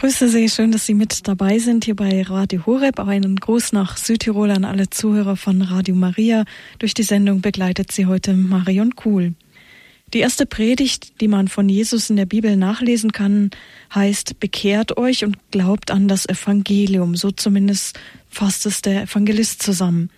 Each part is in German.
Grüße Sie, schön, dass Sie mit dabei sind hier bei Radio Horeb. Auch einen Gruß nach Südtirol an alle Zuhörer von Radio Maria. Durch die Sendung begleitet Sie heute Marion Kuhl. Die erste Predigt, die man von Jesus in der Bibel nachlesen kann, heißt, bekehrt euch und glaubt an das Evangelium. So zumindest fasst es der Evangelist zusammen.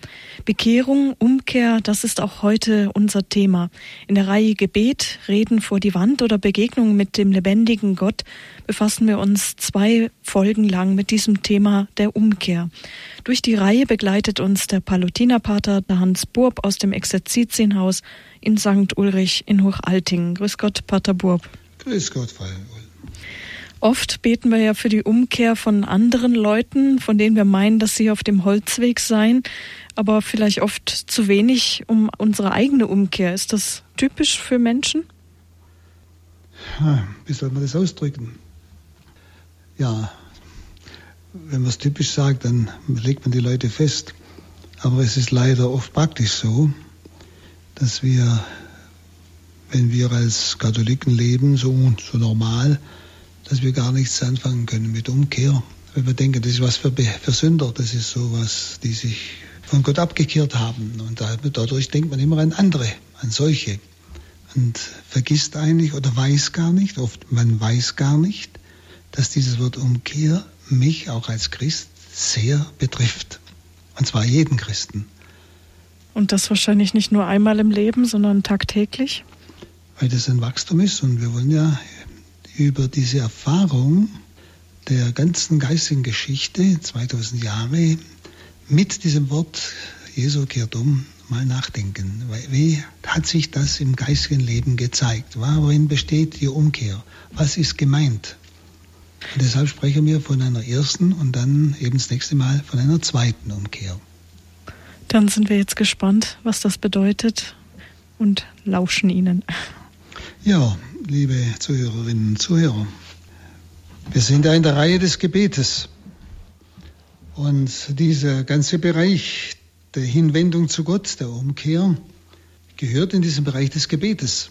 Bekehrung, Umkehr, das ist auch heute unser Thema. In der Reihe Gebet, Reden vor die Wand oder Begegnung mit dem lebendigen Gott befassen wir uns zwei Folgen lang mit diesem Thema der Umkehr. Durch die Reihe begleitet uns der Palutinerpater Hans Burb aus dem Exerzitienhaus in St. Ulrich in Hochaltingen. Grüß Gott, Pater Burb. Grüß Gott, Frau Oft beten wir ja für die Umkehr von anderen Leuten, von denen wir meinen, dass sie auf dem Holzweg seien, aber vielleicht oft zu wenig um unsere eigene Umkehr. Ist das typisch für Menschen? Wie soll man das ausdrücken? Ja, wenn man es typisch sagt, dann legt man die Leute fest. Aber es ist leider oft praktisch so, dass wir, wenn wir als Katholiken leben, so, so normal, dass wir gar nichts anfangen können mit Umkehr. Wenn wir denken, das ist was für, für Sünder, das ist sowas, die sich von Gott abgekehrt haben. Und dadurch denkt man immer an andere, an solche. Und vergisst eigentlich oder weiß gar nicht, oft man weiß gar nicht, dass dieses Wort Umkehr mich auch als Christ sehr betrifft. Und zwar jeden Christen. Und das wahrscheinlich nicht nur einmal im Leben, sondern tagtäglich? Weil das ein Wachstum ist und wir wollen ja über diese Erfahrung der ganzen geistigen Geschichte, 2000 Jahre, mit diesem Wort Jesu kehrt um, mal nachdenken. Wie hat sich das im geistigen Leben gezeigt? Worin besteht die Umkehr? Was ist gemeint? Und deshalb sprechen wir von einer ersten und dann eben das nächste Mal von einer zweiten Umkehr. Dann sind wir jetzt gespannt, was das bedeutet und lauschen Ihnen. Ja, liebe Zuhörerinnen und Zuhörer. Wir sind ja in der Reihe des Gebetes. Und dieser ganze Bereich der Hinwendung zu Gott, der Umkehr, gehört in diesen Bereich des Gebetes.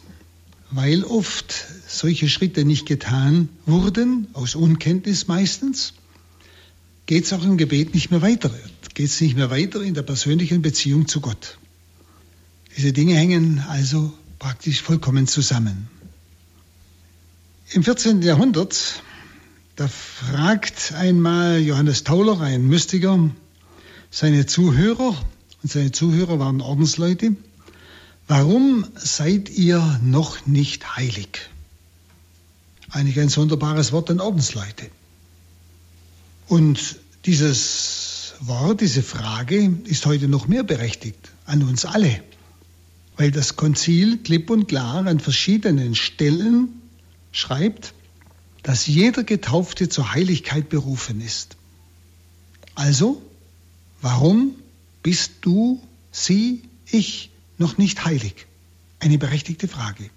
Weil oft solche Schritte nicht getan wurden, aus Unkenntnis meistens, geht es auch im Gebet nicht mehr weiter. Geht es nicht mehr weiter in der persönlichen Beziehung zu Gott. Diese Dinge hängen also praktisch vollkommen zusammen. Im 14. Jahrhundert, da fragt einmal Johannes Tauler, ein Mystiker, seine Zuhörer, und seine Zuhörer waren Ordensleute, warum seid ihr noch nicht heilig? Eigentlich ein sonderbares Wort an Ordensleute. Und dieses Wort, diese Frage ist heute noch mehr berechtigt an uns alle, weil das Konzil klipp und klar an verschiedenen Stellen schreibt, dass jeder Getaufte zur Heiligkeit berufen ist. Also, warum bist du, sie, ich noch nicht heilig? Eine berechtigte Frage.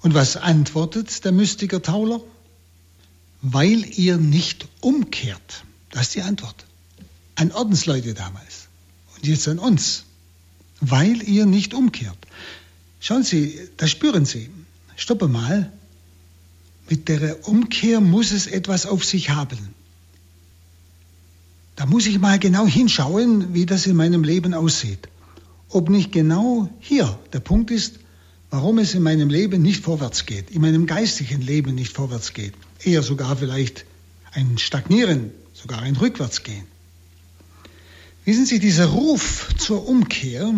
Und was antwortet der Mystiker Tauler? Weil ihr nicht umkehrt. Das ist die Antwort. An Ordensleute damals und jetzt an uns. Weil ihr nicht umkehrt. Schauen Sie, da spüren Sie, stoppe mal, mit der Umkehr muss es etwas auf sich haben. Da muss ich mal genau hinschauen, wie das in meinem Leben aussieht. Ob nicht genau hier der Punkt ist, warum es in meinem Leben nicht vorwärts geht, in meinem geistigen Leben nicht vorwärts geht. Eher sogar vielleicht ein Stagnieren, sogar ein Rückwärtsgehen. Wissen Sie, dieser Ruf zur Umkehr,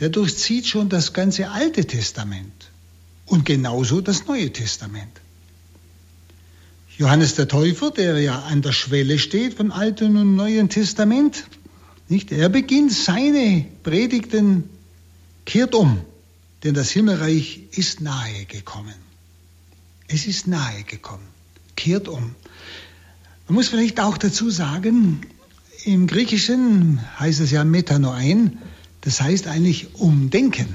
der durchzieht schon das ganze Alte Testament und genauso das Neue Testament. Johannes der Täufer, der ja an der Schwelle steht von Alten und Neuen Testament, nicht? Er beginnt seine Predigten, kehrt um, denn das Himmelreich ist nahe gekommen. Es ist nahe gekommen. Kehrt um. Man muss vielleicht auch dazu sagen, im Griechischen heißt es ja Metanoein, das heißt eigentlich umdenken.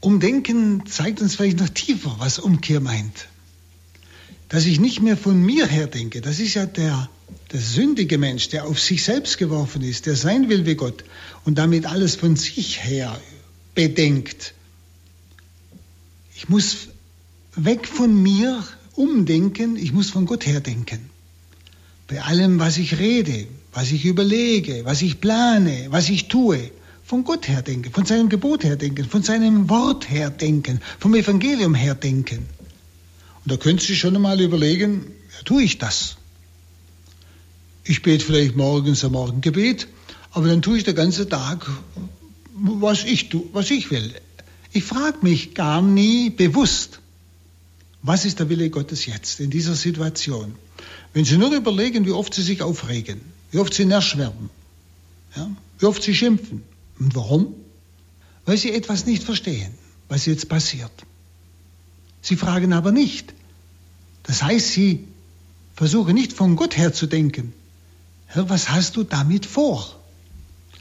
Umdenken zeigt uns vielleicht noch tiefer, was Umkehr meint. Dass ich nicht mehr von mir her denke, das ist ja der, der sündige Mensch, der auf sich selbst geworfen ist, der sein will wie Gott und damit alles von sich her bedenkt. Ich muss weg von mir umdenken, ich muss von Gott her denken. Bei allem, was ich rede, was ich überlege, was ich plane, was ich tue, von Gott her denken, von seinem Gebot her denken, von seinem Wort her denken, vom Evangelium her denken. Und da könntest du schon einmal überlegen, ja, tue ich das? Ich bete vielleicht morgens am Morgengebet, aber dann tue ich den ganzen Tag, was ich, tue, was ich will. Ich frage mich gar nie bewusst, was ist der Wille Gottes jetzt in dieser Situation? Wenn Sie nur überlegen, wie oft Sie sich aufregen, wie oft Sie nervös ja, wie oft Sie schimpfen. Und warum? Weil Sie etwas nicht verstehen, was jetzt passiert. Sie fragen aber nicht. Das heißt, Sie versuchen nicht von Gott her zu denken. Herr, was hast du damit vor?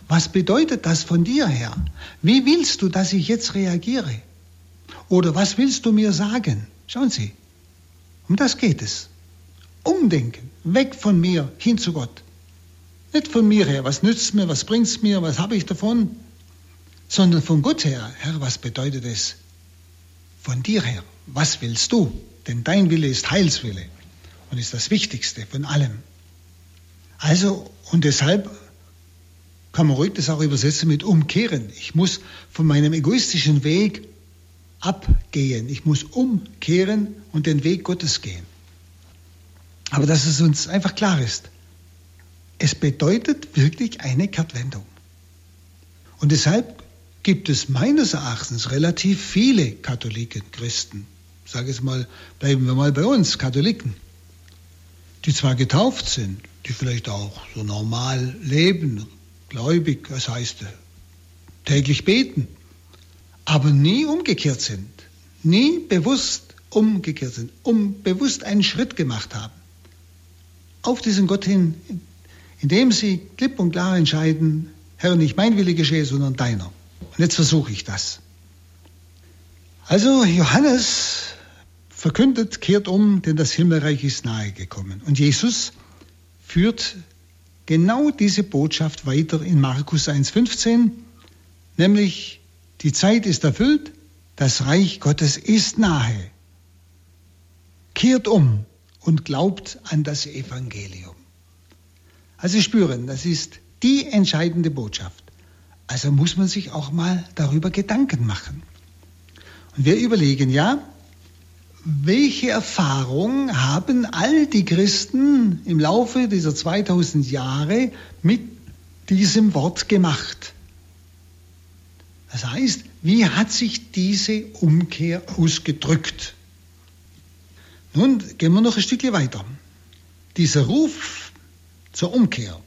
Was bedeutet das von dir her? Wie willst du, dass ich jetzt reagiere? Oder was willst du mir sagen? Schauen Sie, um das geht es. Umdenken, weg von mir hin zu Gott. Nicht von mir her, was nützt mir, was bringt es mir, was habe ich davon, sondern von Gott her, Herr, was bedeutet es? Von dir her, was willst du? Denn dein Wille ist Heilswille und ist das Wichtigste von allem. Also, und deshalb kann man ruhig das auch übersetzen mit umkehren. Ich muss von meinem egoistischen Weg abgehen. Ich muss umkehren und den Weg Gottes gehen. Aber dass es uns einfach klar ist, es bedeutet wirklich eine Kehrtwendung. Und deshalb gibt es meines Erachtens relativ viele Katholiken, Christen, sage es mal, bleiben wir mal bei uns, Katholiken, die zwar getauft sind, die vielleicht auch so normal leben, gläubig, das heißt täglich beten, aber nie umgekehrt sind, nie bewusst umgekehrt sind, um bewusst einen Schritt gemacht haben auf diesen Gott hin, indem sie klipp und klar entscheiden, Herr, nicht mein Wille geschehe, sondern deiner. Und jetzt versuche ich das. Also Johannes verkündet, kehrt um, denn das Himmelreich ist nahe gekommen. Und Jesus führt genau diese Botschaft weiter in Markus 1.15, nämlich die Zeit ist erfüllt, das Reich Gottes ist nahe. Kehrt um und glaubt an das Evangelium. Also spüren, das ist die entscheidende Botschaft. Also muss man sich auch mal darüber Gedanken machen. Und wir überlegen ja, welche Erfahrung haben all die Christen im Laufe dieser 2000 Jahre mit diesem Wort gemacht? Das heißt, wie hat sich diese Umkehr ausgedrückt? Nun gehen wir noch ein Stückchen weiter. Dieser Ruf zur Umkehr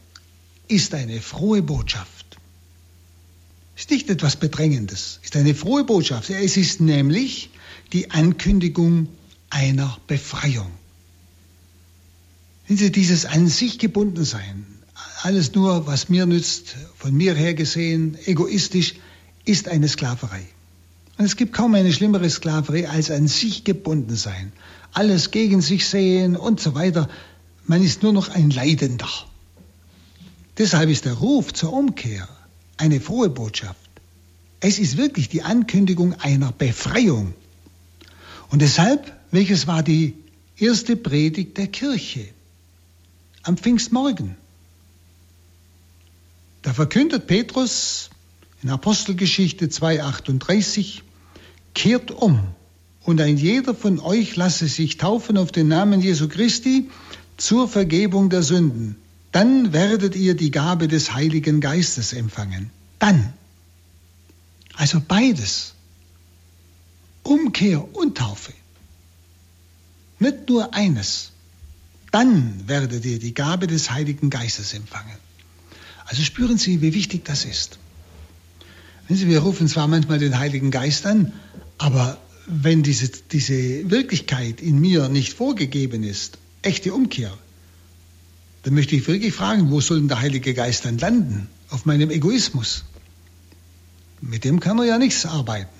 ist eine frohe Botschaft. Ist nicht etwas Bedrängendes, ist eine frohe Botschaft. Es ist nämlich die Ankündigung einer Befreiung. Wenn Sie dieses an sich gebunden sein, alles nur, was mir nützt, von mir her gesehen, egoistisch, ist eine Sklaverei. Und es gibt kaum eine schlimmere Sklaverei als an sich gebunden sein, alles gegen sich sehen und so weiter. Man ist nur noch ein Leidender. Deshalb ist der Ruf zur Umkehr eine frohe Botschaft. Es ist wirklich die Ankündigung einer Befreiung. Und deshalb, welches war die erste Predigt der Kirche am Pfingstmorgen? Da verkündet Petrus in Apostelgeschichte 2.38, kehrt um und ein jeder von euch lasse sich taufen auf den Namen Jesu Christi zur Vergebung der Sünden. Dann werdet ihr die Gabe des Heiligen Geistes empfangen. Dann. Also beides. Umkehr und Taufe. Nicht nur eines. Dann werdet ihr die Gabe des Heiligen Geistes empfangen. Also spüren Sie, wie wichtig das ist. Wir rufen zwar manchmal den Heiligen Geist an, aber wenn diese, diese Wirklichkeit in mir nicht vorgegeben ist, echte Umkehr, dann möchte ich wirklich fragen, wo soll denn der Heilige Geist dann landen? Auf meinem Egoismus. Mit dem kann er ja nichts arbeiten.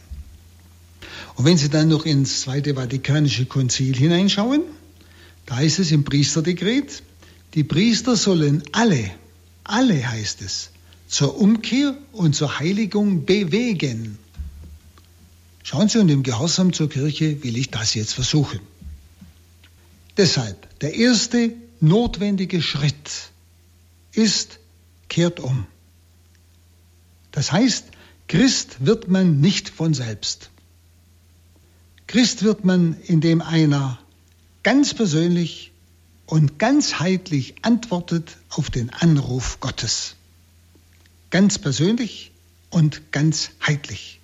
Und wenn Sie dann noch ins Zweite Vatikanische Konzil hineinschauen, da heißt es im Priesterdekret, die Priester sollen alle, alle heißt es, zur Umkehr und zur Heiligung bewegen. Schauen Sie, und im Gehorsam zur Kirche will ich das jetzt versuchen. Deshalb, der erste notwendige Schritt ist, kehrt um. Das heißt, Christ wird man nicht von selbst. Christ wird man, indem einer ganz persönlich und ganzheitlich antwortet auf den Anruf Gottes. Ganz persönlich und ganzheitlich.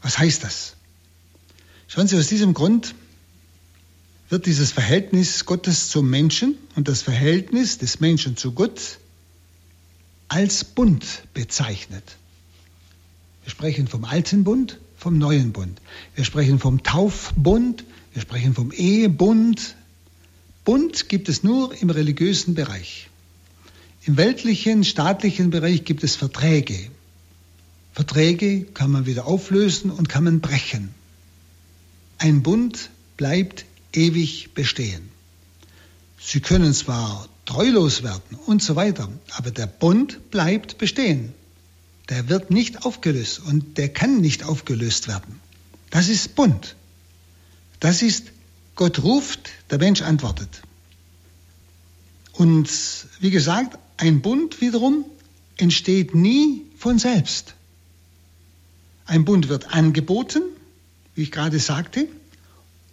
Was heißt das? Schauen Sie, aus diesem Grund wird dieses Verhältnis Gottes zum Menschen und das Verhältnis des Menschen zu Gott als Bund bezeichnet. Wir sprechen vom alten Bund, vom neuen Bund. Wir sprechen vom Taufbund, wir sprechen vom Ehebund. Bund gibt es nur im religiösen Bereich. Im weltlichen, staatlichen Bereich gibt es Verträge. Verträge kann man wieder auflösen und kann man brechen. Ein Bund bleibt ewig bestehen. Sie können zwar treulos werden und so weiter, aber der Bund bleibt bestehen. Der wird nicht aufgelöst und der kann nicht aufgelöst werden. Das ist Bund. Das ist Gott ruft, der Mensch antwortet. Und wie gesagt, ein Bund wiederum entsteht nie von selbst. Ein Bund wird angeboten, wie ich gerade sagte,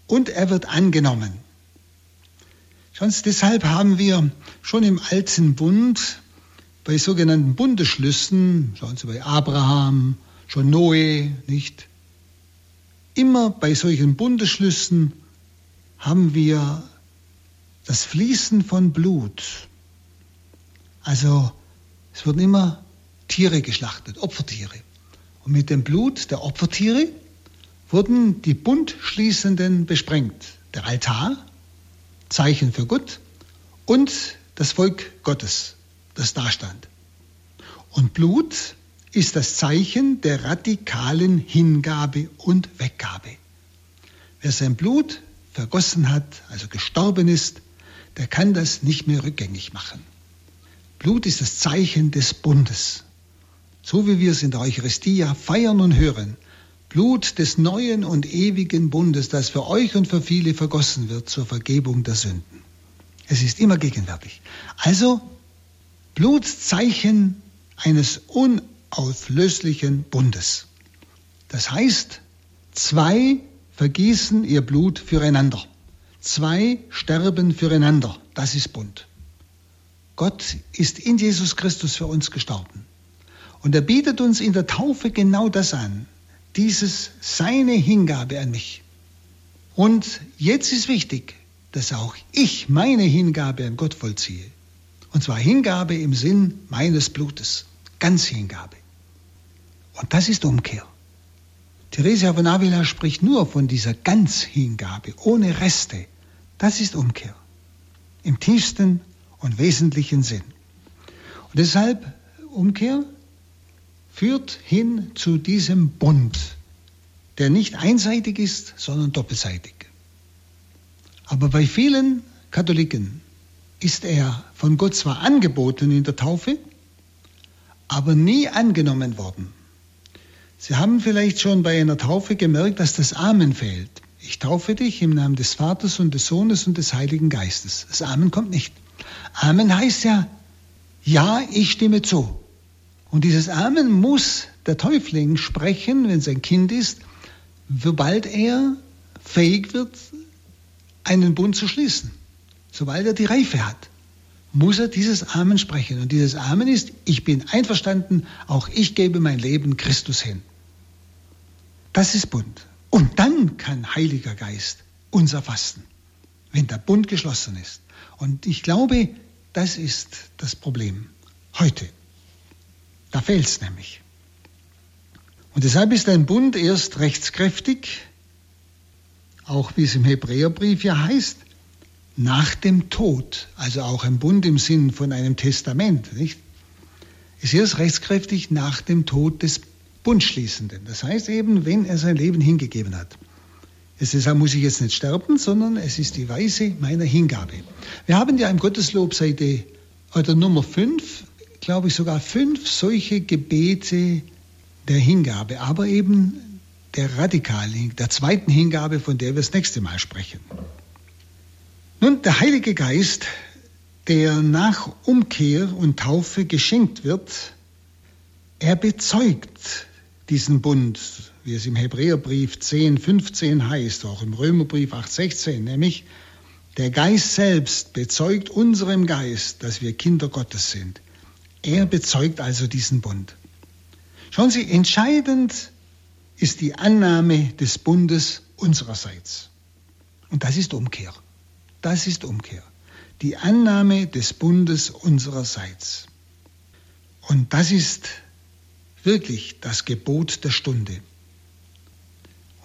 und er wird angenommen. Sonst deshalb haben wir schon im alten Bund bei sogenannten Bundesschlüssen, schauen Sie bei Abraham, schon Noe, nicht? Immer bei solchen Bundesschlüssen haben wir das Fließen von Blut. Also es wurden immer Tiere geschlachtet, Opfertiere. Und mit dem Blut der Opfertiere wurden die Bundschließenden besprengt. Der Altar, Zeichen für Gott, und das Volk Gottes, das dastand. Und Blut ist das Zeichen der radikalen Hingabe und Weggabe. Wer sein Blut vergossen hat, also gestorben ist, der kann das nicht mehr rückgängig machen. Blut ist das Zeichen des Bundes. So wie wir es in der Eucharistie feiern und hören, Blut des neuen und ewigen Bundes, das für euch und für viele vergossen wird zur Vergebung der Sünden. Es ist immer gegenwärtig. Also Blutzeichen eines unauflöslichen Bundes. Das heißt, zwei vergießen ihr Blut füreinander. Zwei sterben füreinander. Das ist Bund. Gott ist in Jesus Christus für uns gestorben. Und er bietet uns in der Taufe genau das an dieses seine Hingabe an mich. Und jetzt ist wichtig, dass auch ich meine Hingabe an Gott vollziehe. Und zwar Hingabe im Sinn meines Blutes, ganz Hingabe. Und das ist Umkehr. Theresia von Avila spricht nur von dieser Ganzhingabe, ohne Reste. Das ist Umkehr. Im tiefsten und wesentlichen Sinn. Und deshalb Umkehr führt hin zu diesem Bund, der nicht einseitig ist, sondern doppelseitig. Aber bei vielen Katholiken ist er von Gott zwar angeboten in der Taufe, aber nie angenommen worden. Sie haben vielleicht schon bei einer Taufe gemerkt, dass das Amen fehlt. Ich taufe dich im Namen des Vaters und des Sohnes und des Heiligen Geistes. Das Amen kommt nicht. Amen heißt ja, ja, ich stimme zu. Und dieses Amen muss der Täufling sprechen, wenn sein Kind ist, sobald er fähig wird, einen Bund zu schließen. Sobald er die Reife hat, muss er dieses Amen sprechen. Und dieses Amen ist, ich bin einverstanden, auch ich gebe mein Leben Christus hin. Das ist Bund. Und dann kann Heiliger Geist uns erfassen, wenn der Bund geschlossen ist. Und ich glaube, das ist das Problem heute. Da fehlt es nämlich. Und deshalb ist ein Bund erst rechtskräftig, auch wie es im Hebräerbrief ja heißt, nach dem Tod, also auch ein Bund im Sinn von einem Testament, nicht? Ist erst rechtskräftig nach dem Tod des Bundschließenden. Das heißt eben, wenn er sein Leben hingegeben hat. Es ist, muss ich jetzt nicht sterben, sondern es ist die Weise meiner Hingabe. Wir haben ja im Gotteslob Seite oder Nummer 5 glaube ich, sogar fünf solche Gebete der Hingabe, aber eben der radikalen, der zweiten Hingabe, von der wir das nächste Mal sprechen. Nun, der Heilige Geist, der nach Umkehr und Taufe geschenkt wird, er bezeugt diesen Bund, wie es im Hebräerbrief 10, 15 heißt, auch im Römerbrief 8, 16, nämlich der Geist selbst bezeugt unserem Geist, dass wir Kinder Gottes sind. Er bezeugt also diesen Bund. Schauen Sie, entscheidend ist die Annahme des Bundes unsererseits. Und das ist Umkehr. Das ist Umkehr. Die Annahme des Bundes unsererseits. Und das ist wirklich das Gebot der Stunde.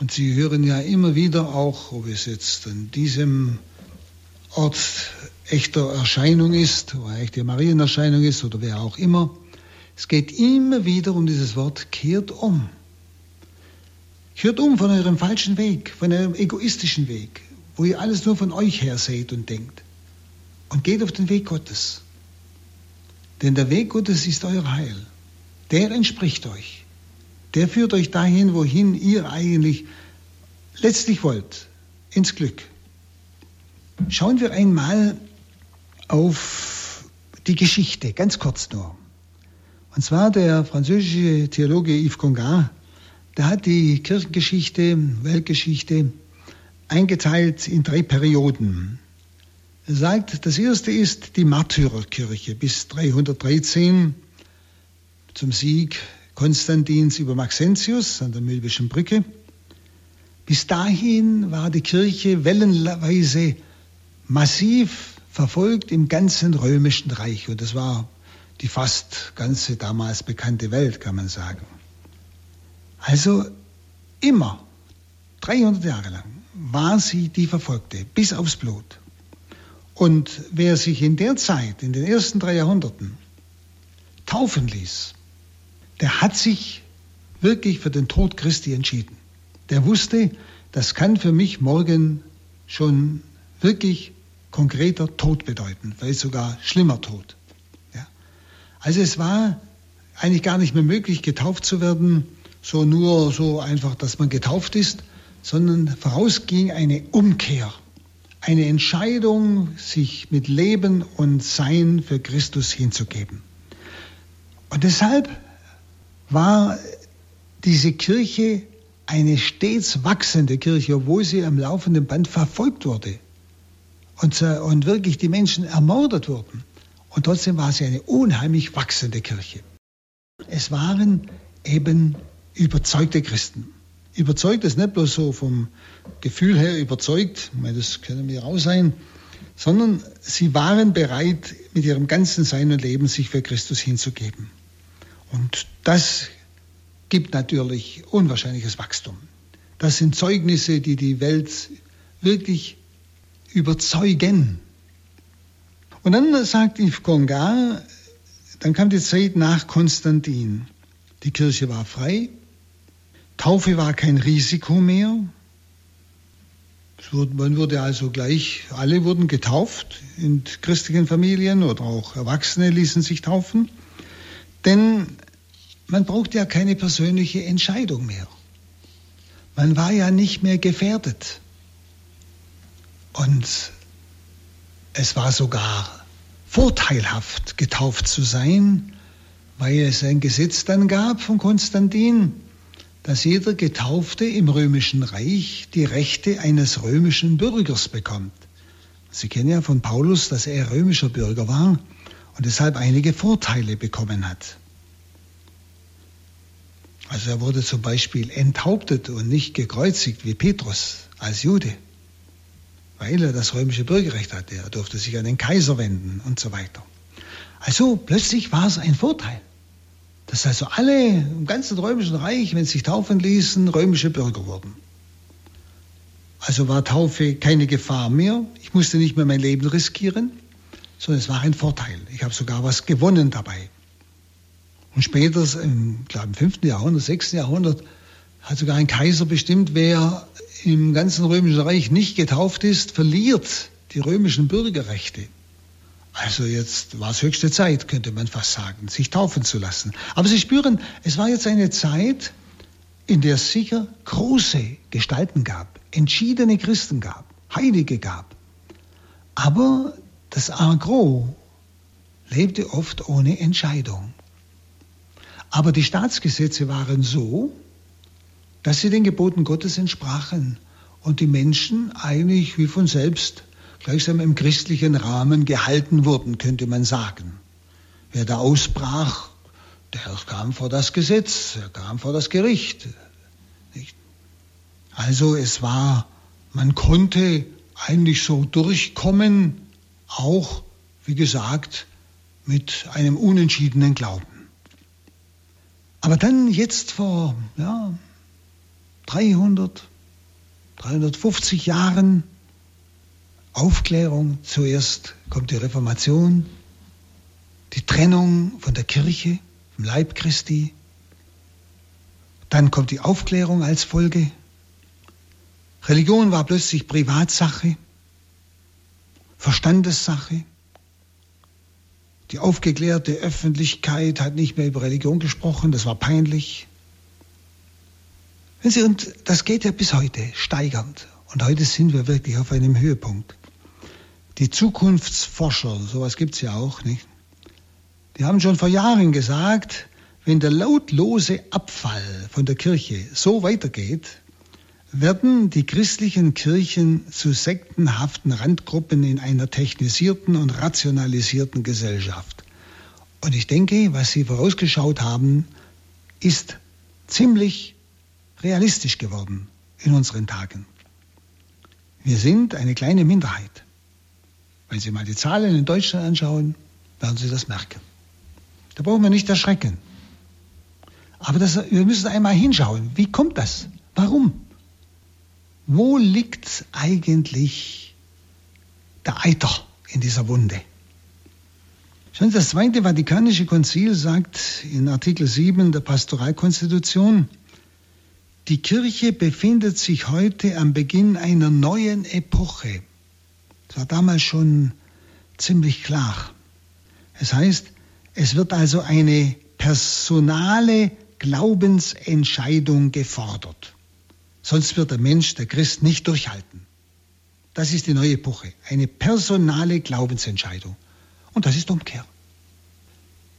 Und Sie hören ja immer wieder auch, ob es jetzt an diesem Ort echter Erscheinung ist, oder echte Marienerscheinung ist oder wer auch immer, es geht immer wieder um dieses Wort, kehrt um. Kehrt um von eurem falschen Weg, von eurem egoistischen Weg, wo ihr alles nur von euch her seht und denkt. Und geht auf den Weg Gottes. Denn der Weg Gottes ist euer Heil. Der entspricht euch. Der führt euch dahin, wohin ihr eigentlich letztlich wollt, ins Glück. Schauen wir einmal auf die Geschichte, ganz kurz nur. Und zwar der französische Theologe Yves Congar, der hat die Kirchengeschichte, Weltgeschichte eingeteilt in drei Perioden. Er sagt, das erste ist die Märtyrerkirche bis 313 zum Sieg Konstantins über Maxentius an der Milbischen Brücke. Bis dahin war die Kirche wellenweise massiv verfolgt im ganzen römischen Reich und das war die fast ganze damals bekannte Welt, kann man sagen. Also immer, 300 Jahre lang, war sie die Verfolgte, bis aufs Blut. Und wer sich in der Zeit, in den ersten drei Jahrhunderten, taufen ließ, der hat sich wirklich für den Tod Christi entschieden. Der wusste, das kann für mich morgen schon wirklich konkreter Tod bedeuten, vielleicht sogar schlimmer Tod. Also es war eigentlich gar nicht mehr möglich, getauft zu werden, so nur so einfach, dass man getauft ist, sondern vorausging eine Umkehr, eine Entscheidung, sich mit Leben und Sein für Christus hinzugeben. Und deshalb war diese Kirche eine stets wachsende Kirche, obwohl sie am laufenden Band verfolgt wurde und, und wirklich die Menschen ermordet wurden. Und trotzdem war sie eine unheimlich wachsende Kirche. Es waren eben überzeugte Christen. Überzeugt ist nicht bloß so vom Gefühl her überzeugt, das können wir auch sein, sondern sie waren bereit, mit ihrem ganzen Sein und Leben sich für Christus hinzugeben. Und das gibt natürlich unwahrscheinliches Wachstum. Das sind Zeugnisse, die die Welt wirklich überzeugen. Und dann sagt Yves Congar, dann kam die Zeit nach Konstantin. Die Kirche war frei, Taufe war kein Risiko mehr. Man wurde also gleich, alle wurden getauft in christlichen Familien oder auch Erwachsene ließen sich taufen. Denn man braucht ja keine persönliche Entscheidung mehr. Man war ja nicht mehr gefährdet. Und es war sogar vorteilhaft, getauft zu sein, weil es ein Gesetz dann gab von Konstantin, dass jeder Getaufte im römischen Reich die Rechte eines römischen Bürgers bekommt. Sie kennen ja von Paulus, dass er römischer Bürger war und deshalb einige Vorteile bekommen hat. Also er wurde zum Beispiel enthauptet und nicht gekreuzigt wie Petrus als Jude weil er das römische Bürgerrecht hatte. Er durfte sich an den Kaiser wenden und so weiter. Also plötzlich war es ein Vorteil, dass also alle im ganzen römischen Reich, wenn sie sich taufen ließen, römische Bürger wurden. Also war Taufe keine Gefahr mehr. Ich musste nicht mehr mein Leben riskieren, sondern es war ein Vorteil. Ich habe sogar was gewonnen dabei. Und später, im, glaube, im 5. Jahrhundert, 6. Jahrhundert, hat sogar ein Kaiser bestimmt, wer im ganzen römischen Reich nicht getauft ist, verliert die römischen Bürgerrechte. Also jetzt war es höchste Zeit, könnte man fast sagen, sich taufen zu lassen. Aber Sie spüren, es war jetzt eine Zeit, in der es sicher große Gestalten gab, entschiedene Christen gab, Heilige gab. Aber das Agro lebte oft ohne Entscheidung. Aber die Staatsgesetze waren so, dass sie den Geboten Gottes entsprachen und die Menschen eigentlich wie von selbst gleichsam im christlichen Rahmen gehalten wurden, könnte man sagen. Wer da ausbrach, der kam vor das Gesetz, er kam vor das Gericht. Also es war, man konnte eigentlich so durchkommen, auch, wie gesagt, mit einem unentschiedenen Glauben. Aber dann jetzt vor ja, 300, 350 Jahren Aufklärung, zuerst kommt die Reformation, die Trennung von der Kirche, vom Leib Christi, dann kommt die Aufklärung als Folge. Religion war plötzlich Privatsache, Verstandessache. Die aufgeklärte Öffentlichkeit hat nicht mehr über Religion gesprochen, das war peinlich. Und das geht ja bis heute steigernd. Und heute sind wir wirklich auf einem Höhepunkt. Die Zukunftsforscher, sowas gibt es ja auch, nicht? Die haben schon vor Jahren gesagt, wenn der lautlose Abfall von der Kirche so weitergeht, werden die christlichen Kirchen zu sektenhaften Randgruppen in einer technisierten und rationalisierten Gesellschaft. Und ich denke, was Sie vorausgeschaut haben, ist ziemlich realistisch geworden in unseren Tagen. Wir sind eine kleine Minderheit. Wenn Sie mal die Zahlen in Deutschland anschauen, werden Sie das merken. Da brauchen wir nicht erschrecken. Aber das, wir müssen einmal hinschauen. Wie kommt das? Warum? Wo liegt eigentlich der Eiter in dieser Wunde? Schon das Zweite Vatikanische Konzil sagt in Artikel 7 der Pastoralkonstitution, die Kirche befindet sich heute am Beginn einer neuen Epoche. Das war damals schon ziemlich klar. Es heißt, es wird also eine personale Glaubensentscheidung gefordert. Sonst wird der Mensch, der Christ, nicht durchhalten. Das ist die neue Epoche. Eine personale Glaubensentscheidung. Und das ist Umkehr.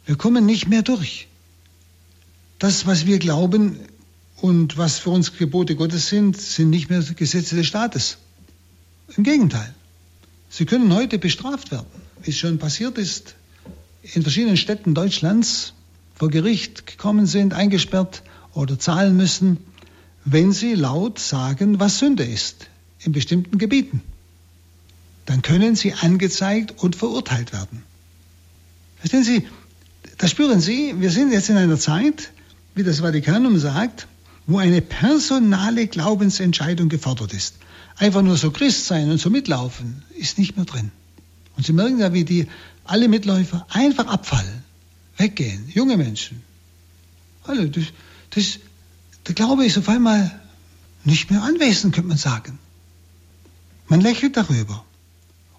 Wir kommen nicht mehr durch. Das, was wir glauben und was für uns Gebote Gottes sind, sind nicht mehr Gesetze des Staates. Im Gegenteil. Sie können heute bestraft werden, wie es schon passiert ist in verschiedenen Städten Deutschlands, vor Gericht gekommen sind, eingesperrt oder zahlen müssen, wenn sie laut sagen, was Sünde ist in bestimmten Gebieten. Dann können sie angezeigt und verurteilt werden. Verstehen Sie, das spüren Sie, wir sind jetzt in einer Zeit, wie das Vatikanum sagt, wo eine personale Glaubensentscheidung gefordert ist. Einfach nur so Christ sein und so mitlaufen ist nicht mehr drin. Und Sie merken ja, wie die alle Mitläufer einfach abfallen, weggehen, junge Menschen. Alle, das, das, der Glaube ist auf einmal nicht mehr anwesend, könnte man sagen. Man lächelt darüber.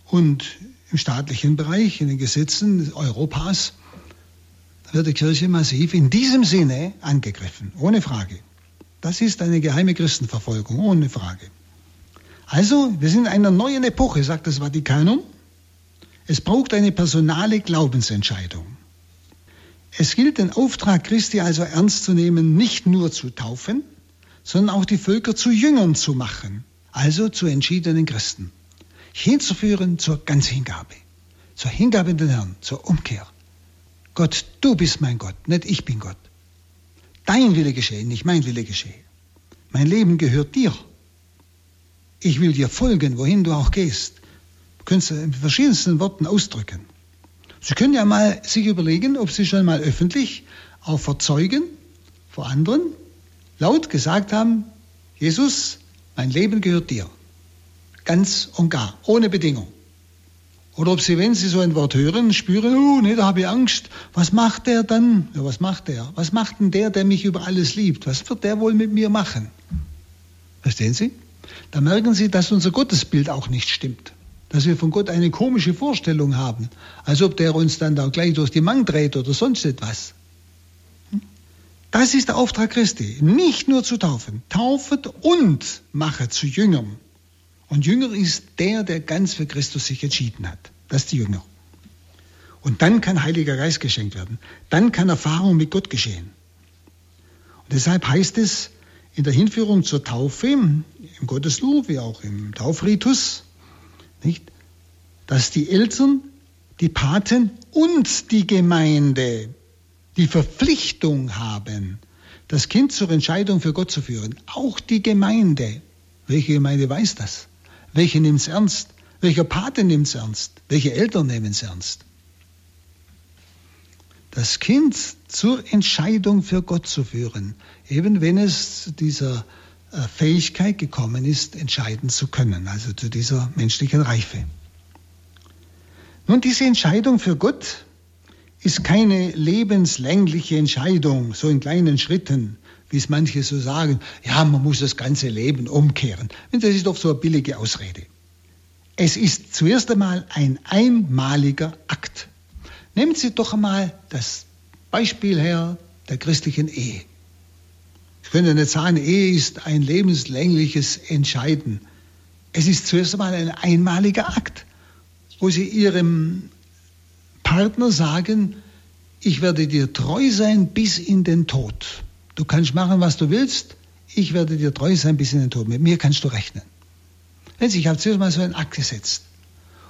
Und im staatlichen Bereich, in den Gesetzen Europas, wird die Kirche massiv in diesem Sinne angegriffen, ohne Frage. Das ist eine geheime Christenverfolgung, ohne Frage. Also, wir sind in einer neuen Epoche, sagt das Vatikanum. Es braucht eine personale Glaubensentscheidung. Es gilt den Auftrag Christi also ernst zu nehmen, nicht nur zu taufen, sondern auch die Völker zu Jüngern zu machen, also zu entschiedenen Christen, hinzuführen zur Ganzhingabe, zur Hingabe in den Herrn, zur Umkehr. Gott, du bist mein Gott, nicht ich bin Gott. Dein Wille geschehe, nicht mein Wille geschehe. Mein Leben gehört dir. Ich will dir folgen, wohin du auch gehst. Du kannst es in verschiedensten Worten ausdrücken. Sie können ja mal sich überlegen, ob Sie schon mal öffentlich auch vor Zeugen, vor anderen, laut gesagt haben, Jesus, mein Leben gehört dir. Ganz und gar, ohne Bedingung. Oder ob Sie, wenn Sie so ein Wort hören, spüren, oh, nee, da habe ich Angst. Was macht der dann? Ja, was macht der? Was macht denn der, der mich über alles liebt? Was wird der wohl mit mir machen? Verstehen Sie? Da merken Sie, dass unser Gottesbild auch nicht stimmt dass wir von Gott eine komische Vorstellung haben, als ob der uns dann da gleich durch die Mang dreht oder sonst etwas. Das ist der Auftrag Christi, nicht nur zu taufen, taufet und mache zu Jüngern. Und Jünger ist der, der ganz für Christus sich entschieden hat. Das ist die Jünger. Und dann kann Heiliger Geist geschenkt werden. Dann kann Erfahrung mit Gott geschehen. Und deshalb heißt es in der Hinführung zur Taufe, im Gotteslob wie auch im Taufritus, nicht, dass die Eltern, die Paten und die Gemeinde die Verpflichtung haben, das Kind zur Entscheidung für Gott zu führen. Auch die Gemeinde. Welche Gemeinde weiß das? Welche nimmt es ernst? Welcher Pate nimmt es ernst? Welche Eltern nehmen es ernst? Das Kind zur Entscheidung für Gott zu führen, eben wenn es dieser Fähigkeit gekommen ist, entscheiden zu können, also zu dieser menschlichen Reife. Nun, diese Entscheidung für Gott ist keine lebenslängliche Entscheidung, so in kleinen Schritten, wie es manche so sagen. Ja, man muss das ganze Leben umkehren. Und das ist doch so eine billige Ausrede. Es ist zuerst einmal ein einmaliger Akt. Nehmen Sie doch einmal das Beispiel her der christlichen Ehe. Ich könnte nicht sagen, Ehe ist ein lebenslängliches Entscheiden. Es ist zuerst einmal ein einmaliger Akt, wo Sie Ihrem Partner sagen, ich werde dir treu sein bis in den Tod. Du kannst machen, was du willst, ich werde dir treu sein bis in den Tod. Mit mir kannst du rechnen. Ich habe zuerst mal so einen Akt gesetzt.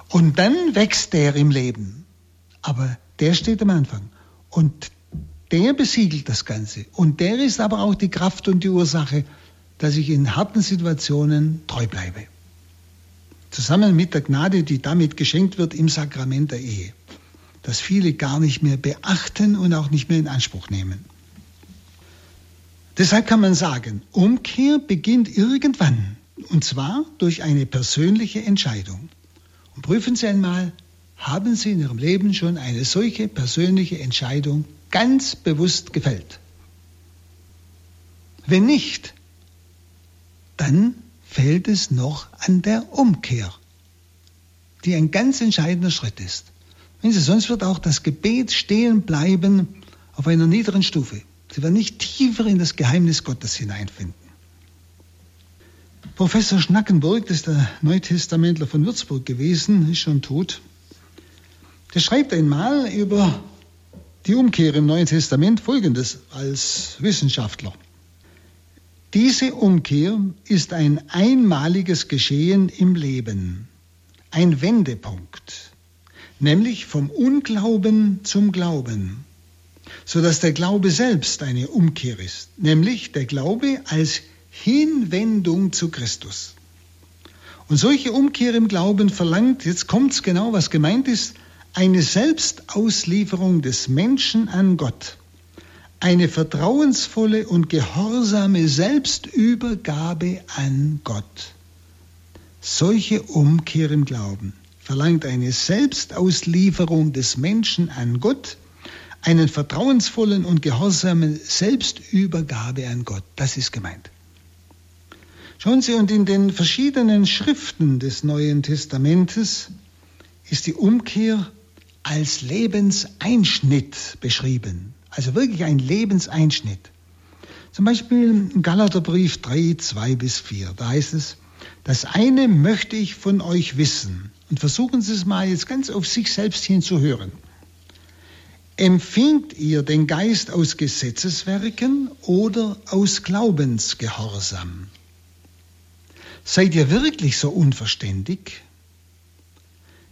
Und dann wächst der im Leben. Aber der steht am Anfang. Und der besiegelt das Ganze. Und der ist aber auch die Kraft und die Ursache, dass ich in harten Situationen treu bleibe. Zusammen mit der Gnade, die damit geschenkt wird im Sakrament der Ehe das viele gar nicht mehr beachten und auch nicht mehr in Anspruch nehmen. Deshalb kann man sagen, Umkehr beginnt irgendwann, und zwar durch eine persönliche Entscheidung. Und prüfen Sie einmal, haben Sie in Ihrem Leben schon eine solche persönliche Entscheidung ganz bewusst gefällt? Wenn nicht, dann fehlt es noch an der Umkehr, die ein ganz entscheidender Schritt ist. Sie, sonst wird auch das Gebet stehen bleiben auf einer niederen Stufe. Sie werden nicht tiefer in das Geheimnis Gottes hineinfinden. Professor Schnackenburg, das ist der Neutestamentler von Würzburg gewesen, ist schon tot. Der schreibt einmal über die Umkehr im Neuen Testament Folgendes als Wissenschaftler. Diese Umkehr ist ein einmaliges Geschehen im Leben, ein Wendepunkt nämlich vom Unglauben zum Glauben, so dass der Glaube selbst eine Umkehr ist, nämlich der Glaube als Hinwendung zu Christus. Und solche Umkehr im Glauben verlangt, jetzt kommt's genau, was gemeint ist, eine Selbstauslieferung des Menschen an Gott, eine vertrauensvolle und gehorsame Selbstübergabe an Gott. Solche Umkehr im Glauben verlangt eine Selbstauslieferung des Menschen an Gott, einen vertrauensvollen und gehorsamen Selbstübergabe an Gott. Das ist gemeint. Schauen Sie, und in den verschiedenen Schriften des Neuen Testamentes ist die Umkehr als Lebenseinschnitt beschrieben. Also wirklich ein Lebenseinschnitt. Zum Beispiel im Galaterbrief 3, 2 bis 4. Da heißt es, das eine möchte ich von euch wissen. Und versuchen Sie es mal jetzt ganz auf sich selbst hinzuhören. Empfingt ihr den Geist aus Gesetzeswerken oder aus Glaubensgehorsam? Seid ihr wirklich so unverständig?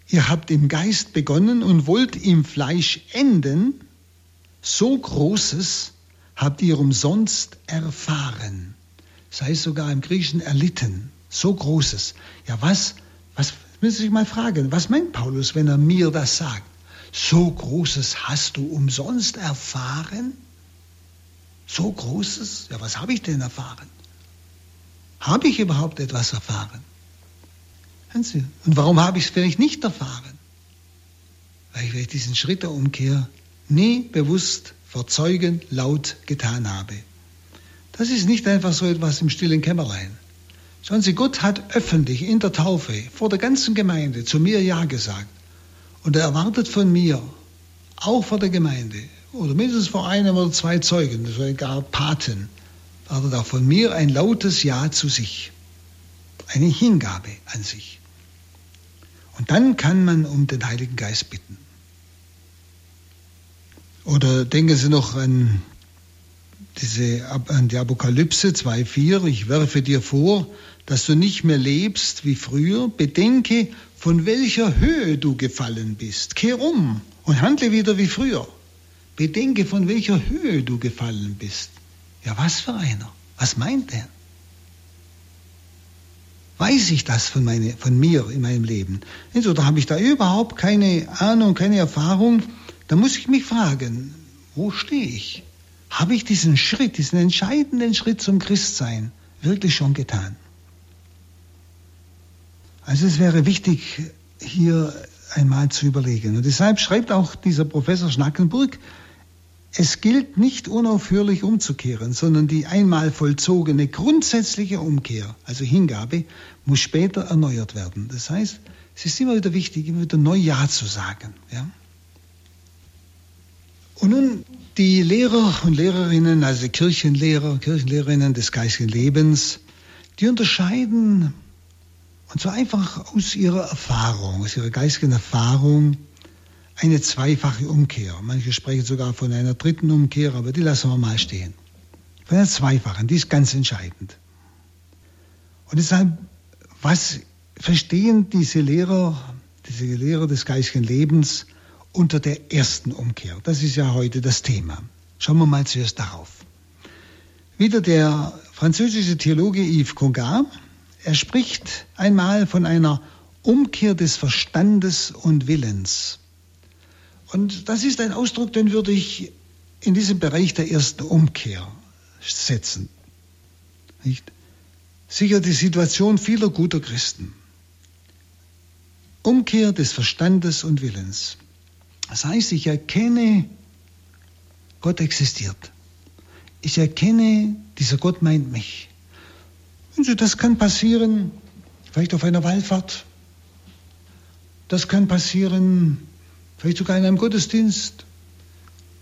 Ihr habt im Geist begonnen und wollt im Fleisch enden. So Großes habt ihr umsonst erfahren. Sei sogar im Griechischen erlitten so Großes. Ja, was, was, müssen Sie mal fragen, was meint Paulus, wenn er mir das sagt? So Großes hast du umsonst erfahren? So Großes? Ja, was habe ich denn erfahren? Habe ich überhaupt etwas erfahren? Und warum habe ich es vielleicht nicht erfahren? Weil ich diesen Schritt der Umkehr nie bewusst vor Zeugen laut getan habe. Das ist nicht einfach so etwas im stillen Kämmerlein. Schauen Sie, Gott hat öffentlich in der Taufe vor der ganzen Gemeinde zu mir Ja gesagt. Und er erwartet von mir, auch vor der Gemeinde, oder mindestens vor einem oder zwei Zeugen, das war gar Paten, erwartet auch von mir ein lautes Ja zu sich. eine Hingabe an sich. Und dann kann man um den Heiligen Geist bitten. Oder denken Sie noch an, diese, an die Apokalypse 2.4. Ich werfe dir vor, dass du nicht mehr lebst wie früher. Bedenke, von welcher Höhe du gefallen bist. Kehr um und handle wieder wie früher. Bedenke, von welcher Höhe du gefallen bist. Ja, was für einer? Was meint er? Weiß ich das von, meine, von mir in meinem Leben? Oder habe ich da überhaupt keine Ahnung, keine Erfahrung? Da muss ich mich fragen, wo stehe ich? Habe ich diesen Schritt, diesen entscheidenden Schritt zum Christsein wirklich schon getan? Also es wäre wichtig, hier einmal zu überlegen. Und deshalb schreibt auch dieser Professor Schnackenburg, es gilt nicht unaufhörlich umzukehren, sondern die einmal vollzogene grundsätzliche Umkehr, also Hingabe, muss später erneuert werden. Das heißt, es ist immer wieder wichtig, immer wieder neu Ja zu sagen. Ja? Und nun die Lehrer und Lehrerinnen, also Kirchenlehrer, Kirchenlehrerinnen des geistigen Lebens, die unterscheiden, und zwar einfach aus ihrer Erfahrung, aus ihrer geistigen Erfahrung, eine zweifache Umkehr. Manche sprechen sogar von einer dritten Umkehr, aber die lassen wir mal stehen. Von einer zweifachen, die ist ganz entscheidend. Und deshalb, was verstehen diese Lehrer, diese Lehrer des geistigen Lebens unter der ersten Umkehr? Das ist ja heute das Thema. Schauen wir mal zuerst darauf. Wieder der französische Theologe Yves Congar, er spricht einmal von einer Umkehr des Verstandes und Willens. Und das ist ein Ausdruck, den würde ich in diesem Bereich der ersten Umkehr setzen. Nicht? Sicher die Situation vieler guter Christen. Umkehr des Verstandes und Willens. Das heißt, ich erkenne, Gott existiert. Ich erkenne, dieser Gott meint mich. Und das kann passieren, vielleicht auf einer Wallfahrt. Das kann passieren vielleicht sogar in einem Gottesdienst.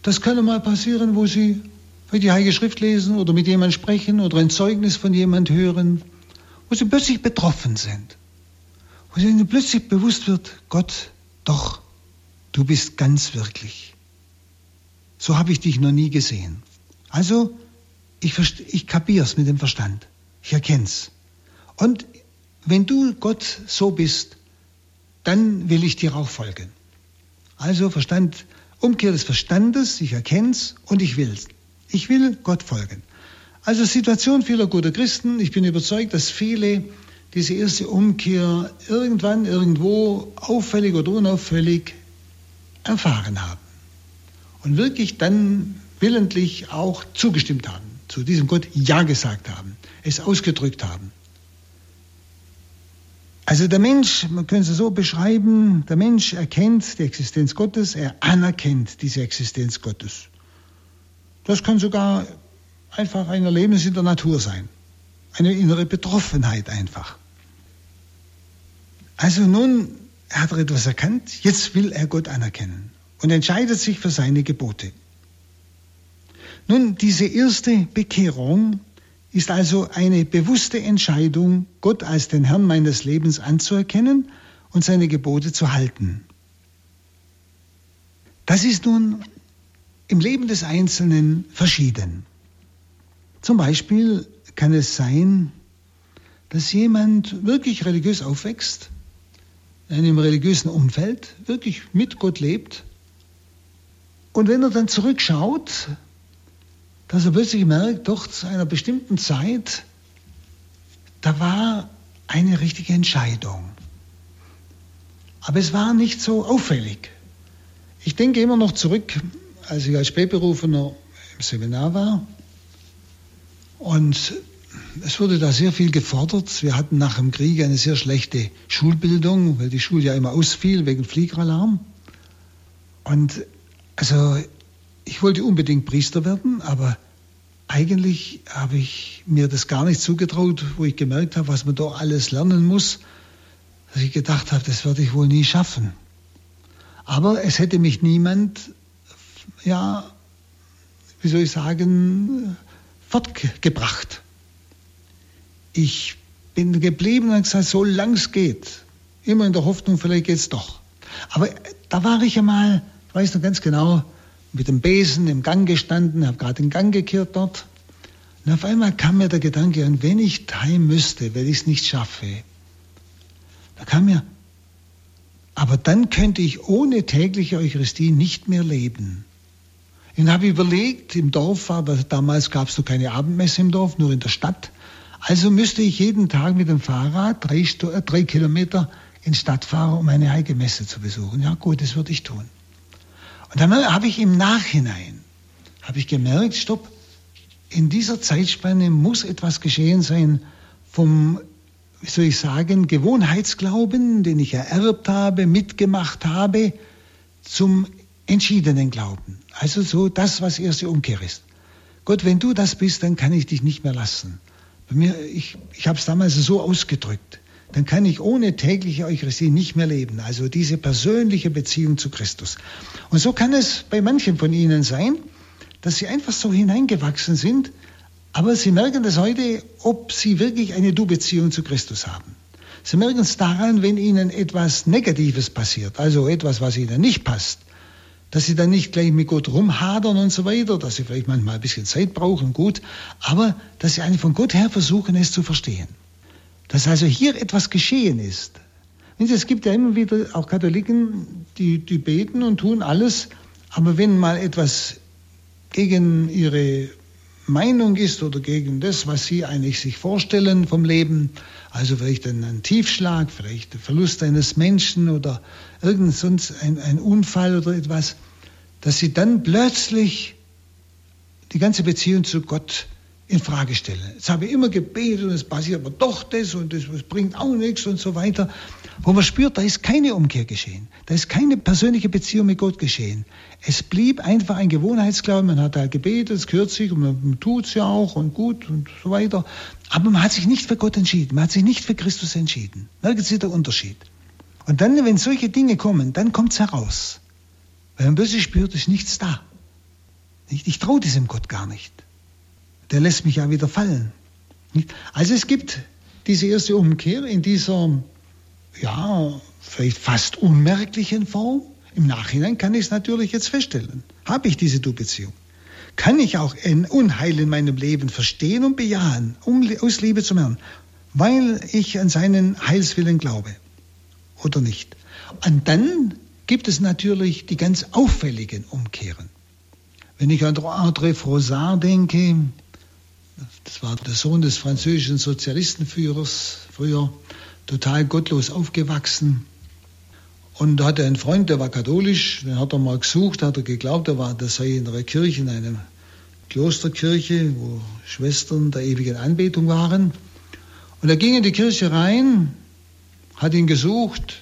Das kann mal passieren, wo Sie vielleicht die Heilige Schrift lesen oder mit jemandem sprechen oder ein Zeugnis von jemand hören, wo Sie plötzlich betroffen sind, wo Ihnen plötzlich bewusst wird, Gott, doch, du bist ganz wirklich. So habe ich dich noch nie gesehen. Also, ich, ich kapier's mit dem Verstand. Ich erkenn's. Und wenn du Gott so bist, dann will ich dir auch folgen. Also Verstand, Umkehr des Verstandes, ich erkenne es und ich will es. Ich will Gott folgen. Also Situation vieler guter Christen. Ich bin überzeugt, dass viele diese erste Umkehr irgendwann, irgendwo auffällig oder unauffällig erfahren haben. Und wirklich dann willentlich auch zugestimmt haben, zu diesem Gott Ja gesagt haben, es ausgedrückt haben. Also der Mensch, man könnte es so beschreiben, der Mensch erkennt die Existenz Gottes, er anerkennt diese Existenz Gottes. Das kann sogar einfach ein Erlebnis in der Natur sein, eine innere Betroffenheit einfach. Also nun hat er etwas erkannt, jetzt will er Gott anerkennen und entscheidet sich für seine Gebote. Nun, diese erste Bekehrung ist also eine bewusste Entscheidung, Gott als den Herrn meines Lebens anzuerkennen und seine Gebote zu halten. Das ist nun im Leben des Einzelnen verschieden. Zum Beispiel kann es sein, dass jemand wirklich religiös aufwächst, in einem religiösen Umfeld, wirklich mit Gott lebt. Und wenn er dann zurückschaut, dass er plötzlich merkt, doch zu einer bestimmten Zeit, da war eine richtige Entscheidung. Aber es war nicht so auffällig. Ich denke immer noch zurück, als ich als Spätberufener im Seminar war. Und es wurde da sehr viel gefordert. Wir hatten nach dem Krieg eine sehr schlechte Schulbildung, weil die Schule ja immer ausfiel wegen Fliegeralarm. Und also ich wollte unbedingt Priester werden, aber eigentlich habe ich mir das gar nicht zugetraut, wo ich gemerkt habe, was man da alles lernen muss, dass ich gedacht habe, das werde ich wohl nie schaffen. Aber es hätte mich niemand, ja, wie soll ich sagen, fortgebracht. Ich bin geblieben und gesagt, so lang es geht. Immer in der Hoffnung, vielleicht geht es doch. Aber da war ich einmal, weiß noch ganz genau, mit dem Besen im Gang gestanden, habe gerade den Gang gekehrt dort. Und auf einmal kam mir der Gedanke, und wenn ich heim müsste, wenn ich es nicht schaffe, da kam mir, aber dann könnte ich ohne tägliche Eucharistie nicht mehr leben. Und habe überlegt, im Dorf war, damals gab es noch keine Abendmesse im Dorf, nur in der Stadt. Also müsste ich jeden Tag mit dem Fahrrad drei, drei Kilometer in Stadt fahren, um eine heilige Messe zu besuchen. Ja gut, das würde ich tun. Und dann habe ich im Nachhinein, habe ich gemerkt, stopp, in dieser Zeitspanne muss etwas geschehen sein vom, wie soll ich sagen, Gewohnheitsglauben, den ich ererbt habe, mitgemacht habe, zum entschiedenen Glauben. Also so das, was erste Umkehr ist. Gott, wenn du das bist, dann kann ich dich nicht mehr lassen. Bei mir, ich, ich habe es damals so ausgedrückt. Dann kann ich ohne tägliche Eucharistie nicht mehr leben. Also diese persönliche Beziehung zu Christus. Und so kann es bei manchen von Ihnen sein, dass Sie einfach so hineingewachsen sind, aber Sie merken das heute, ob Sie wirklich eine Du-Beziehung zu Christus haben. Sie merken es daran, wenn Ihnen etwas Negatives passiert, also etwas, was Ihnen nicht passt, dass sie dann nicht gleich mit Gott rumhadern und so weiter, dass sie vielleicht manchmal ein bisschen Zeit brauchen, gut, aber dass sie eigentlich von Gott her versuchen, es zu verstehen. Dass also hier etwas geschehen ist. Es gibt ja immer wieder auch Katholiken, die, die beten und tun alles, aber wenn mal etwas gegen ihre Meinung ist oder gegen das, was sie eigentlich sich vorstellen vom Leben, also vielleicht ein, Tiefschlag, vielleicht der Verlust eines Menschen oder irgend sonst ein, ein Unfall oder etwas, dass sie dann plötzlich die ganze Beziehung zu Gott in Frage stellen. Jetzt habe ich immer gebetet und es passiert aber doch das und das, bringt auch nichts und so weiter. Wo man spürt, da ist keine Umkehr geschehen. Da ist keine persönliche Beziehung mit Gott geschehen. Es blieb einfach ein Gewohnheitsglauben. Man hat halt gebetet, es gehört sich und man tut es ja auch und gut und so weiter. Aber man hat sich nicht für Gott entschieden. Man hat sich nicht für Christus entschieden. Merken Sie den Unterschied. Und dann, wenn solche Dinge kommen, dann kommt es heraus. Weil man plötzlich spürt, ist nichts da. Ich, ich traue diesem Gott gar nicht. Der lässt mich ja wieder fallen. Also es gibt diese erste Umkehr in dieser, ja, vielleicht fast unmerklichen Form. Im Nachhinein kann ich es natürlich jetzt feststellen. Habe ich diese Du-Beziehung? Kann ich auch ein Unheil in meinem Leben verstehen und bejahen, um, aus Liebe zum Herrn, weil ich an seinen Heilswillen glaube? Oder nicht? Und dann gibt es natürlich die ganz auffälligen Umkehren. Wenn ich an André Frossard denke, das war der Sohn des französischen Sozialistenführers, früher total gottlos aufgewachsen. Und hatte einen Freund, der war katholisch, den hat er mal gesucht, hat er geglaubt, er war, das sei in einer Kirche, in einer Klosterkirche, wo Schwestern der ewigen Anbetung waren. Und er ging in die Kirche rein, hat ihn gesucht,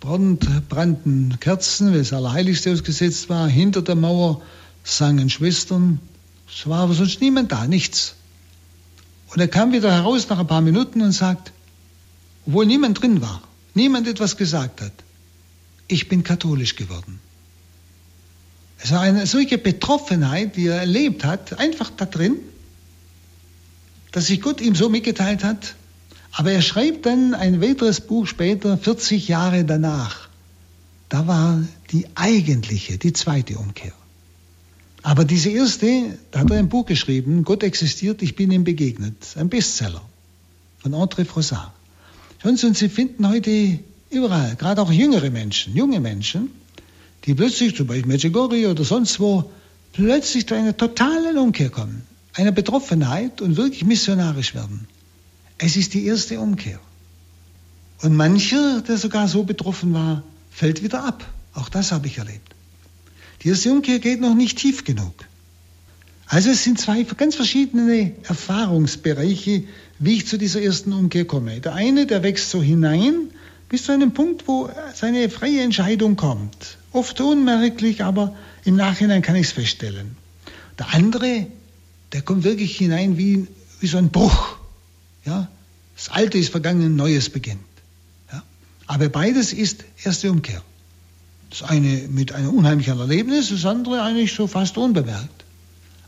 brannten Kerzen, weil das Allerheiligste ausgesetzt war. Hinter der Mauer sangen Schwestern. Es war aber sonst niemand da, nichts. Und er kam wieder heraus nach ein paar Minuten und sagt, obwohl niemand drin war, niemand etwas gesagt hat, ich bin katholisch geworden. Es war eine solche Betroffenheit, die er erlebt hat, einfach da drin, dass sich Gott ihm so mitgeteilt hat, aber er schreibt dann ein weiteres Buch später, 40 Jahre danach. Da war die eigentliche, die zweite Umkehr. Aber diese erste, da hat er ein Buch geschrieben, Gott existiert, ich bin ihm begegnet. Ein Bestseller von André Frossard. Und Sie finden heute überall, gerade auch jüngere Menschen, junge Menschen, die plötzlich, zum Beispiel Medjugorje oder sonst wo, plötzlich zu einer totalen Umkehr kommen, einer Betroffenheit und wirklich missionarisch werden. Es ist die erste Umkehr. Und mancher, der sogar so betroffen war, fällt wieder ab. Auch das habe ich erlebt. Die erste Umkehr geht noch nicht tief genug. Also es sind zwei ganz verschiedene Erfahrungsbereiche, wie ich zu dieser ersten Umkehr komme. Der eine, der wächst so hinein bis zu einem Punkt, wo seine freie Entscheidung kommt. Oft unmerklich, aber im Nachhinein kann ich es feststellen. Der andere, der kommt wirklich hinein wie, wie so ein Bruch. Ja? Das Alte ist vergangen, Neues beginnt. Ja? Aber beides ist erste Umkehr. Das eine mit einem unheimlichen Erlebnis, das andere eigentlich so fast unbemerkt.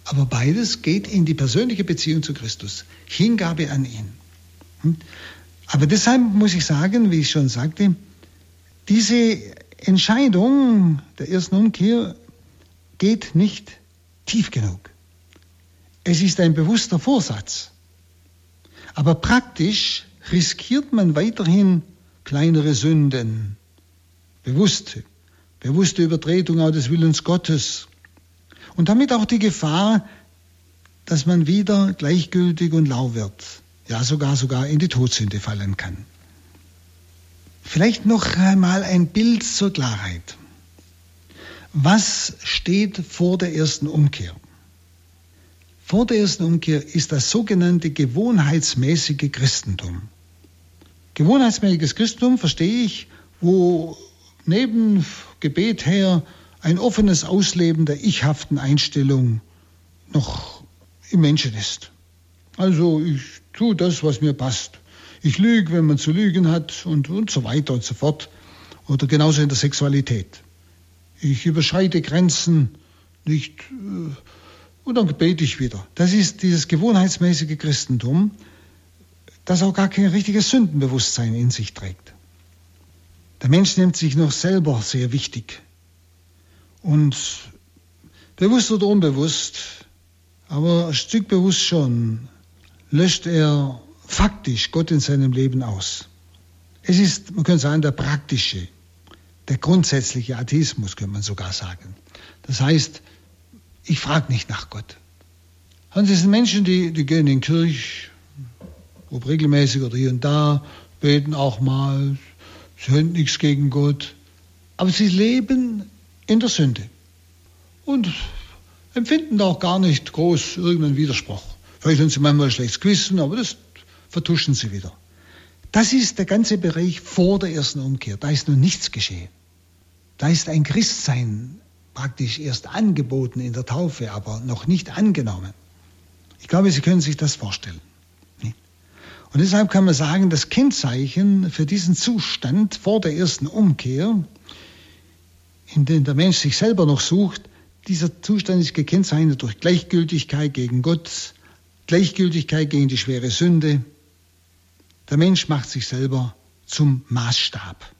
Aber beides geht in die persönliche Beziehung zu Christus. Hingabe an ihn. Aber deshalb muss ich sagen, wie ich schon sagte, diese Entscheidung der ersten Umkehr geht nicht tief genug. Es ist ein bewusster Vorsatz. Aber praktisch riskiert man weiterhin kleinere Sünden, bewusste, bewusste Übertretung auch des Willens Gottes und damit auch die Gefahr, dass man wieder gleichgültig und lau wird, ja sogar sogar in die Todsünde fallen kann. Vielleicht noch einmal ein Bild zur Klarheit. Was steht vor der ersten Umkehr? Vor der ersten Umkehr ist das sogenannte gewohnheitsmäßige Christentum. Gewohnheitsmäßiges Christentum verstehe ich, wo neben Gebet her ein offenes Ausleben der ichhaften Einstellung noch im Menschen ist. Also ich tue das, was mir passt. Ich lüge, wenn man zu lügen hat und, und so weiter und so fort. Oder genauso in der Sexualität. Ich überschreite Grenzen nicht äh, und dann bete ich wieder. Das ist dieses gewohnheitsmäßige Christentum, das auch gar kein richtiges Sündenbewusstsein in sich trägt. Der Mensch nimmt sich noch selber sehr wichtig. Und bewusst oder unbewusst, aber ein Stück bewusst schon, löscht er faktisch Gott in seinem Leben aus. Es ist, man könnte sagen, der praktische, der grundsätzliche Atheismus, könnte man sogar sagen. Das heißt, ich frage nicht nach Gott. Und es sind Menschen, die, die gehen in die Kirche, ob regelmäßig oder hier und da, beten auch mal, sie nichts gegen Gott, aber sie leben in der Sünde und empfinden auch gar nicht groß irgendeinen Widerspruch. Vielleicht haben sie manchmal ein schlechtes Gewissen, aber das vertuschen sie wieder. Das ist der ganze Bereich vor der ersten Umkehr. Da ist noch nichts geschehen. Da ist ein Christsein praktisch erst angeboten in der Taufe, aber noch nicht angenommen. Ich glaube, Sie können sich das vorstellen. Und deshalb kann man sagen, das Kennzeichen für diesen Zustand vor der ersten Umkehr, in dem der Mensch sich selber noch sucht, dieser Zustand ist gekennzeichnet durch Gleichgültigkeit gegen Gott, Gleichgültigkeit gegen die schwere Sünde, der Mensch macht sich selber zum Maßstab.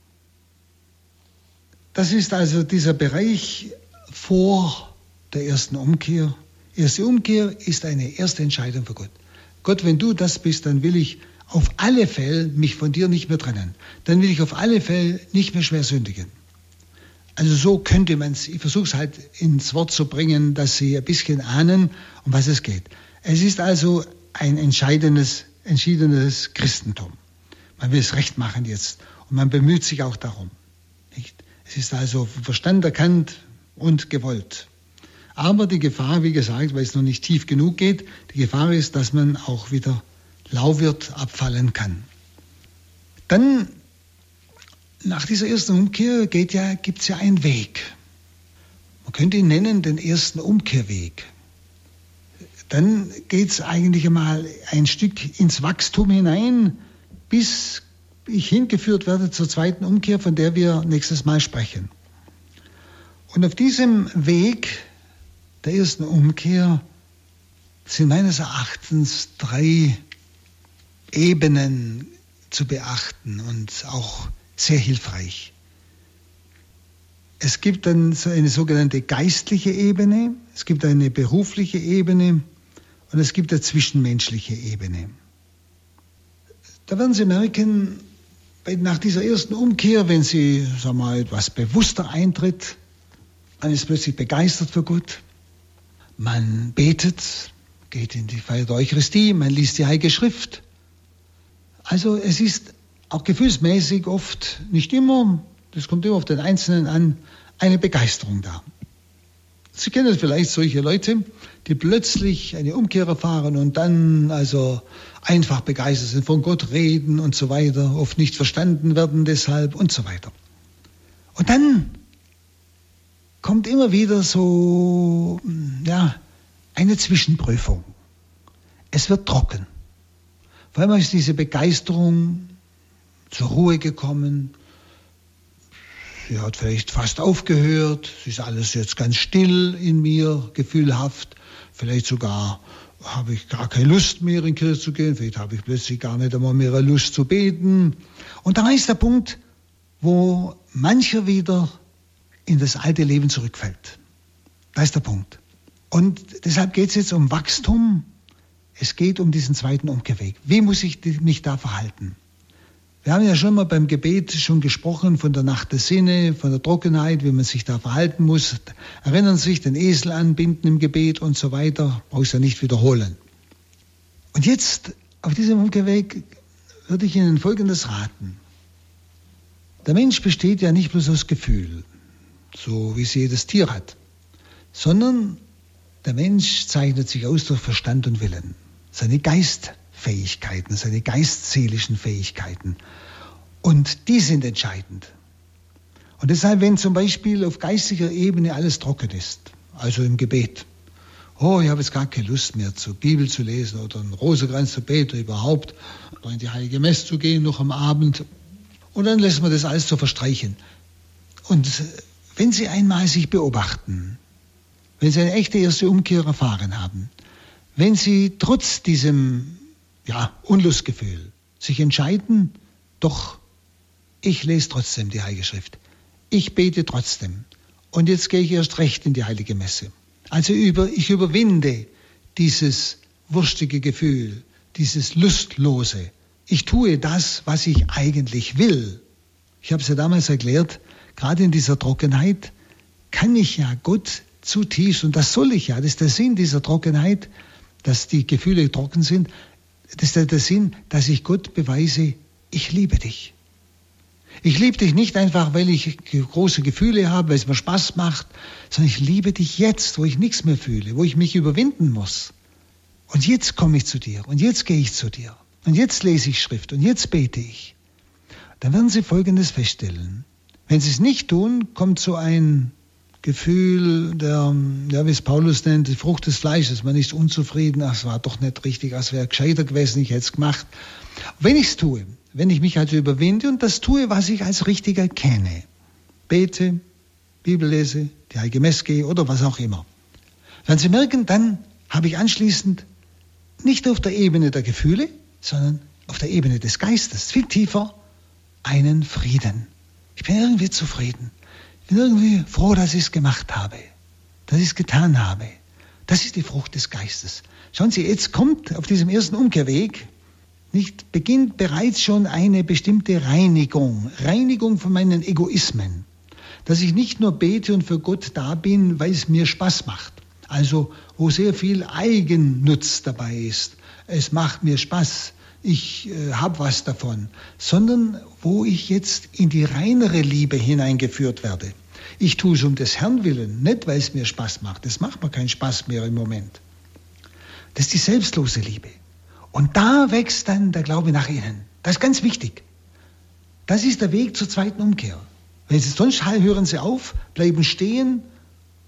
Das ist also dieser Bereich vor der ersten Umkehr. Erste Umkehr ist eine erste Entscheidung für Gott. Gott, wenn du das bist, dann will ich auf alle Fälle mich von dir nicht mehr trennen. Dann will ich auf alle Fälle nicht mehr schwer sündigen. Also so könnte man es, ich versuche es halt ins Wort zu bringen, dass Sie ein bisschen ahnen, um was es geht. Es ist also ein entscheidendes entschiedenes Christentum. Man will es recht machen jetzt und man bemüht sich auch darum. Nicht? Es ist also Verstand erkannt und gewollt. Aber die Gefahr, wie gesagt, weil es noch nicht tief genug geht, die Gefahr ist, dass man auch wieder lau wird, abfallen kann. Dann, nach dieser ersten Umkehr ja, gibt es ja einen Weg. Man könnte ihn nennen den ersten Umkehrweg dann geht es eigentlich einmal ein Stück ins Wachstum hinein, bis ich hingeführt werde zur zweiten Umkehr, von der wir nächstes Mal sprechen. Und auf diesem Weg der ersten Umkehr sind meines Erachtens drei Ebenen zu beachten und auch sehr hilfreich. Es gibt dann eine sogenannte geistliche Ebene, es gibt eine berufliche Ebene und es gibt eine zwischenmenschliche Ebene. Da werden Sie merken, nach dieser ersten Umkehr, wenn Sie sagen mal, etwas bewusster eintritt, man ist plötzlich begeistert für Gott, man betet, geht in die Feier der Eucharistie, man liest die Heilige Schrift. Also es ist auch gefühlsmäßig oft, nicht immer, das kommt immer auf den Einzelnen an, eine Begeisterung da. Sie kennen vielleicht solche Leute, die plötzlich eine Umkehr erfahren und dann also einfach begeistert sind, von Gott reden und so weiter, oft nicht verstanden werden deshalb und so weiter. Und dann kommt immer wieder so, ja, eine Zwischenprüfung. Es wird trocken. Vor allem ist diese Begeisterung zur Ruhe gekommen, Sie hat vielleicht fast aufgehört. Es ist alles jetzt ganz still in mir, gefühlhaft. Vielleicht sogar habe ich gar keine Lust mehr in Kirche zu gehen, vielleicht habe ich plötzlich gar nicht einmal mehr Lust zu beten. Und da ist der Punkt, wo mancher wieder in das alte Leben zurückfällt. Da ist der Punkt. Und deshalb geht es jetzt um Wachstum. Es geht um diesen zweiten Umkehrweg. Wie muss ich mich da verhalten? Wir haben ja schon mal beim Gebet schon gesprochen von der Nacht der Sinne, von der Trockenheit, wie man sich da verhalten muss. Erinnern sich, den Esel anbinden im Gebet und so weiter. Brauchst ja nicht wiederholen. Und jetzt auf diesem Umkehrweg würde ich Ihnen Folgendes raten. Der Mensch besteht ja nicht bloß aus Gefühl, so wie es jedes Tier hat, sondern der Mensch zeichnet sich aus durch Verstand und Willen, seine Geistfähigkeiten, seine geistseelischen Fähigkeiten. Und die sind entscheidend. Und deshalb, wenn zum Beispiel auf geistiger Ebene alles trocken ist, also im Gebet, oh, ich habe jetzt gar keine Lust mehr, zur Bibel zu lesen oder einen Rosenkranz zu beten, überhaupt, oder in die Heilige Messe zu gehen, noch am Abend, und dann lässt man das alles so verstreichen. Und wenn Sie einmal sich beobachten, wenn Sie eine echte erste Umkehr erfahren haben, wenn Sie trotz diesem ja, Unlustgefühl sich entscheiden, doch, ich lese trotzdem die Heilige Schrift. Ich bete trotzdem. Und jetzt gehe ich erst recht in die Heilige Messe. Also über, ich überwinde dieses wurstige Gefühl, dieses Lustlose, ich tue das, was ich eigentlich will. Ich habe es ja damals erklärt, gerade in dieser Trockenheit kann ich ja Gott zutiefst, und das soll ich ja, das ist der Sinn dieser Trockenheit, dass die Gefühle trocken sind, das ist der Sinn, dass ich Gott beweise, ich liebe dich. Ich liebe dich nicht einfach, weil ich große Gefühle habe, weil es mir Spaß macht, sondern ich liebe dich jetzt, wo ich nichts mehr fühle, wo ich mich überwinden muss. Und jetzt komme ich zu dir und jetzt gehe ich zu dir. Und jetzt lese ich Schrift und jetzt bete ich. Dann werden Sie Folgendes feststellen. Wenn Sie es nicht tun, kommt so ein Gefühl, der, ja, wie es Paulus nennt, die Frucht des Fleisches. Man ist unzufrieden, ach, es war doch nicht richtig, es wäre gescheiter gewesen, ich hätte es gemacht. Wenn ich es tue, wenn ich mich also überwinde und das tue, was ich als richtig erkenne, bete, Bibel lese, die Heilige Messe gehe oder was auch immer, werden Sie merken, dann habe ich anschließend nicht auf der Ebene der Gefühle, sondern auf der Ebene des Geistes, viel tiefer, einen Frieden. Ich bin irgendwie zufrieden. Ich bin irgendwie froh, dass ich es gemacht habe, dass ich es getan habe. Das ist die Frucht des Geistes. Schauen Sie, jetzt kommt auf diesem ersten Umkehrweg, nicht beginnt bereits schon eine bestimmte Reinigung, Reinigung von meinen Egoismen, dass ich nicht nur bete und für Gott da bin, weil es mir Spaß macht, also wo sehr viel Eigennutz dabei ist. Es macht mir Spaß, ich äh, habe was davon, sondern wo ich jetzt in die reinere Liebe hineingeführt werde. Ich tue es um des Herrn willen, nicht weil es mir Spaß macht. Es macht mir keinen Spaß mehr im Moment. Das ist die selbstlose Liebe. Und da wächst dann der Glaube nach innen. Das ist ganz wichtig. Das ist der Weg zur zweiten Umkehr. Wenn Sie sonst hören Sie auf, bleiben stehen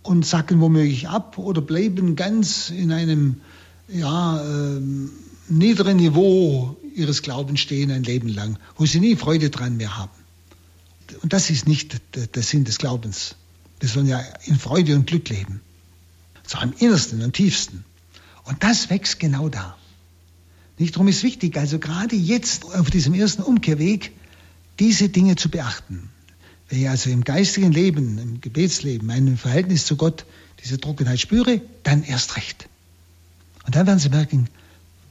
und sacken womöglich ab oder bleiben ganz in einem ja, ähm, niederen Niveau ihres Glaubens stehen ein Leben lang, wo sie nie Freude dran mehr haben. Und das ist nicht der Sinn des Glaubens. Wir sollen ja in Freude und Glück leben. So am innersten und tiefsten. Und das wächst genau da. Nicht darum ist wichtig, also gerade jetzt auf diesem ersten Umkehrweg, diese Dinge zu beachten. Wenn ich also im geistigen Leben, im Gebetsleben, mein Verhältnis zu Gott diese Trockenheit spüre, dann erst recht. Und dann werden Sie merken,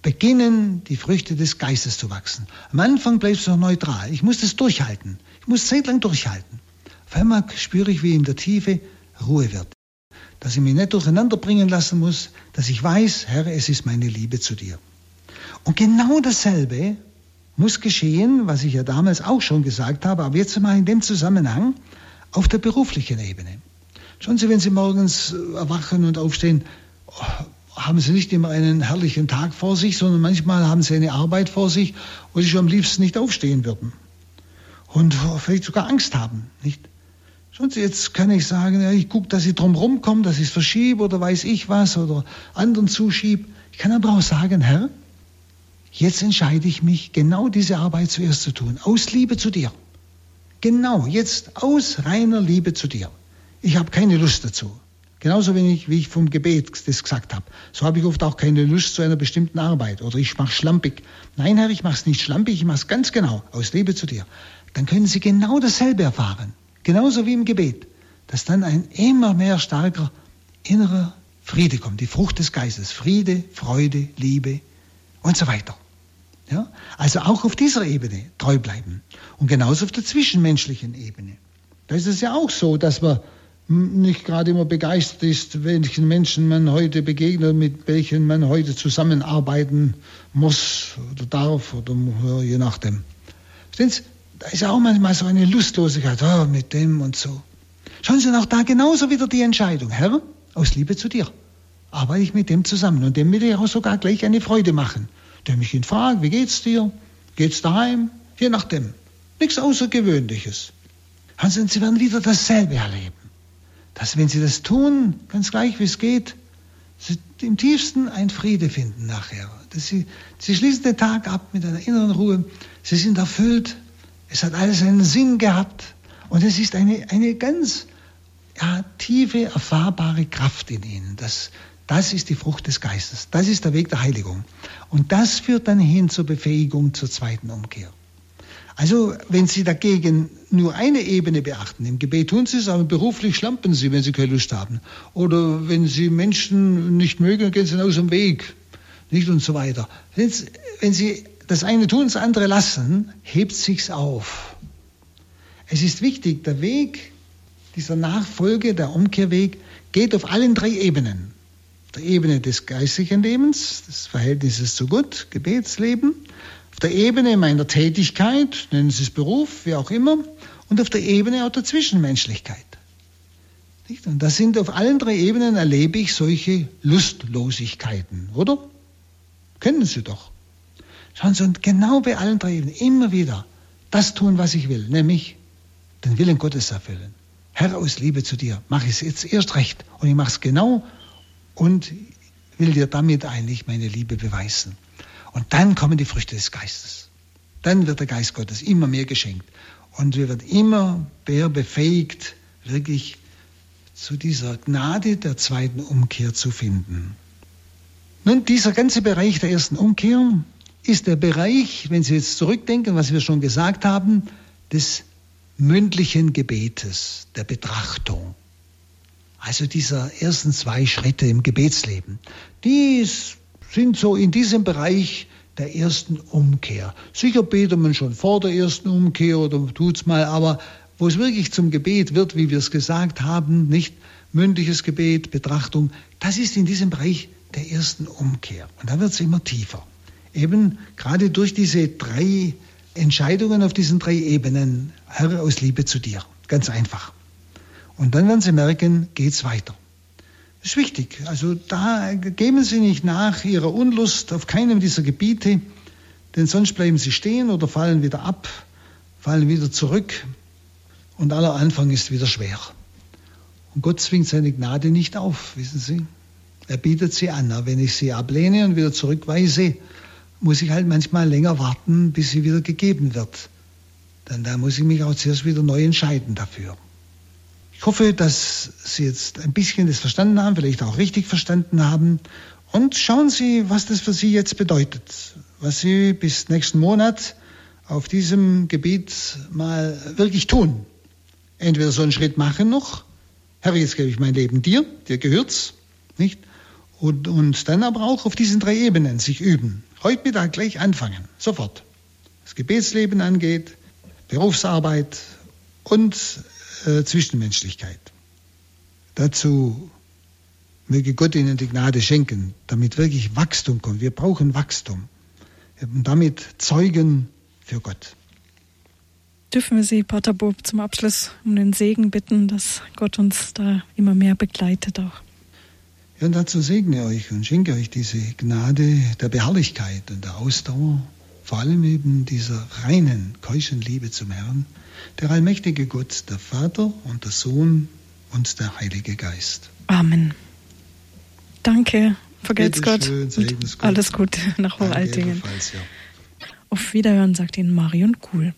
beginnen die Früchte des Geistes zu wachsen. Am Anfang bleibst du noch neutral. Ich muss das durchhalten. Ich muss zeitlang durchhalten. Auf einmal spüre ich, wie in der Tiefe Ruhe wird. Dass ich mich nicht durcheinander bringen lassen muss, dass ich weiß, Herr, es ist meine Liebe zu dir. Und genau dasselbe muss geschehen, was ich ja damals auch schon gesagt habe, aber jetzt mal in dem Zusammenhang auf der beruflichen Ebene. Schauen Sie, wenn Sie morgens erwachen und aufstehen, haben sie nicht immer einen herrlichen Tag vor sich, sondern manchmal haben sie eine Arbeit vor sich, wo sie schon am liebsten nicht aufstehen würden. Und vielleicht sogar Angst haben, nicht? Schon jetzt kann ich sagen, ja, ich gucke, dass ich drum rumkomme, dass ich es verschiebe oder weiß ich was oder anderen zuschiebe. Ich kann aber auch sagen, Herr, jetzt entscheide ich mich, genau diese Arbeit zuerst zu tun, aus Liebe zu dir. Genau, jetzt aus reiner Liebe zu dir. Ich habe keine Lust dazu. Genauso wenig, wie ich vom Gebet das gesagt habe. So habe ich oft auch keine Lust zu einer bestimmten Arbeit oder ich mache schlampig. Nein, Herr, ich mache es nicht schlampig, ich mache es ganz genau, aus Liebe zu dir. Dann können Sie genau dasselbe erfahren. Genauso wie im Gebet. Dass dann ein immer mehr starker innerer Friede kommt. Die Frucht des Geistes. Friede, Freude, Liebe und so weiter. Ja? Also auch auf dieser Ebene treu bleiben. Und genauso auf der zwischenmenschlichen Ebene. Da ist es ja auch so, dass man nicht gerade immer begeistert ist, welchen Menschen man heute begegnet, mit welchen man heute zusammenarbeiten muss oder darf oder je nachdem. Verstehen? Da ist ja auch manchmal so eine Lustlosigkeit, oh, mit dem und so. Schauen Sie, auch da genauso wieder die Entscheidung. Herr, aus Liebe zu dir arbeite ich mit dem zusammen und dem will ich auch sogar gleich eine Freude machen. Der mich ihn fragt, wie geht's dir? Geht's daheim? Je nachdem. Nichts Außergewöhnliches. Und Sie werden wieder dasselbe erleben dass wenn sie das tun, ganz gleich wie es geht, sie im tiefsten ein Friede finden nachher. Dass sie, sie schließen den Tag ab mit einer inneren Ruhe. Sie sind erfüllt. Es hat alles einen Sinn gehabt. Und es ist eine, eine ganz ja, tiefe, erfahrbare Kraft in ihnen. Das, das ist die Frucht des Geistes. Das ist der Weg der Heiligung. Und das führt dann hin zur Befähigung zur zweiten Umkehr. Also wenn Sie dagegen nur eine Ebene beachten, im Gebet tun Sie es, aber beruflich schlampen Sie, wenn Sie keine Lust haben. Oder wenn Sie Menschen nicht mögen, gehen Sie aus dem Weg. Nicht und so weiter. Wenn Sie das eine tun, das andere lassen, hebt sich's auf. Es ist wichtig, der Weg dieser Nachfolge, der Umkehrweg, geht auf allen drei Ebenen. Der Ebene des geistlichen Lebens, des Verhältnisses zu Gott, Gebetsleben, auf der Ebene meiner Tätigkeit, nennen Sie es Beruf, wie auch immer, und auf der Ebene auch der Zwischenmenschlichkeit. Und das sind auf allen drei Ebenen erlebe ich solche Lustlosigkeiten, oder? Kennen Sie doch. Schauen Sie, und genau bei allen drei Ebenen immer wieder das tun, was ich will, nämlich den Willen Gottes erfüllen. Herr, aus Liebe zu dir, mache ich es jetzt erst recht und ich mache es genau und will dir damit eigentlich meine Liebe beweisen. Und dann kommen die Früchte des Geistes. Dann wird der Geist Gottes immer mehr geschenkt. Und wir werden immer mehr befähigt, wirklich zu dieser Gnade der zweiten Umkehr zu finden. Nun, dieser ganze Bereich der ersten Umkehr ist der Bereich, wenn Sie jetzt zurückdenken, was wir schon gesagt haben, des mündlichen Gebetes, der Betrachtung. Also dieser ersten zwei Schritte im Gebetsleben. Die sind so in diesem Bereich der ersten Umkehr. Sicher betet man schon vor der ersten Umkehr oder tut's mal, aber wo es wirklich zum Gebet wird, wie wir es gesagt haben, nicht mündliches Gebet, Betrachtung, das ist in diesem Bereich der ersten Umkehr. Und da wird es immer tiefer. Eben gerade durch diese drei Entscheidungen auf diesen drei Ebenen, Herr aus Liebe zu dir. Ganz einfach. Und dann werden Sie merken, geht's weiter. Ist wichtig. Also da geben Sie nicht nach Ihrer Unlust auf keinem dieser Gebiete, denn sonst bleiben Sie stehen oder fallen wieder ab, fallen wieder zurück und aller Anfang ist wieder schwer. Und Gott zwingt seine Gnade nicht auf, wissen Sie. Er bietet sie an. Aber wenn ich sie ablehne und wieder zurückweise, muss ich halt manchmal länger warten, bis sie wieder gegeben wird. Denn da muss ich mich auch zuerst wieder neu entscheiden dafür. Ich hoffe, dass Sie jetzt ein bisschen das verstanden haben, vielleicht auch richtig verstanden haben. Und schauen Sie, was das für Sie jetzt bedeutet, was Sie bis nächsten Monat auf diesem Gebiet mal wirklich tun. Entweder so einen Schritt machen noch, Herr, jetzt gebe ich mein Leben dir, dir gehört's, nicht? Und, und dann aber auch auf diesen drei Ebenen sich üben. Heute Mittag gleich anfangen, sofort. Was Gebetsleben angeht, Berufsarbeit und äh, Zwischenmenschlichkeit. Dazu möge Gott Ihnen die Gnade schenken, damit wirklich Wachstum kommt. Wir brauchen Wachstum. Und damit Zeugen für Gott. Dürfen wir Sie, Pater Bob, zum Abschluss um den Segen bitten, dass Gott uns da immer mehr begleitet auch. Ja, und dazu segne euch und schenke euch diese Gnade der Beharrlichkeit und der Ausdauer, vor allem eben dieser reinen, keuschen Liebe zum Herrn, der allmächtige Gott, der Vater und der Sohn und der Heilige Geist. Amen. Danke, vergelt's Gott. Schön, Alles Gute nach Voraltingen. Ja. Auf Wiederhören, sagt Ihnen Marion Kuhl.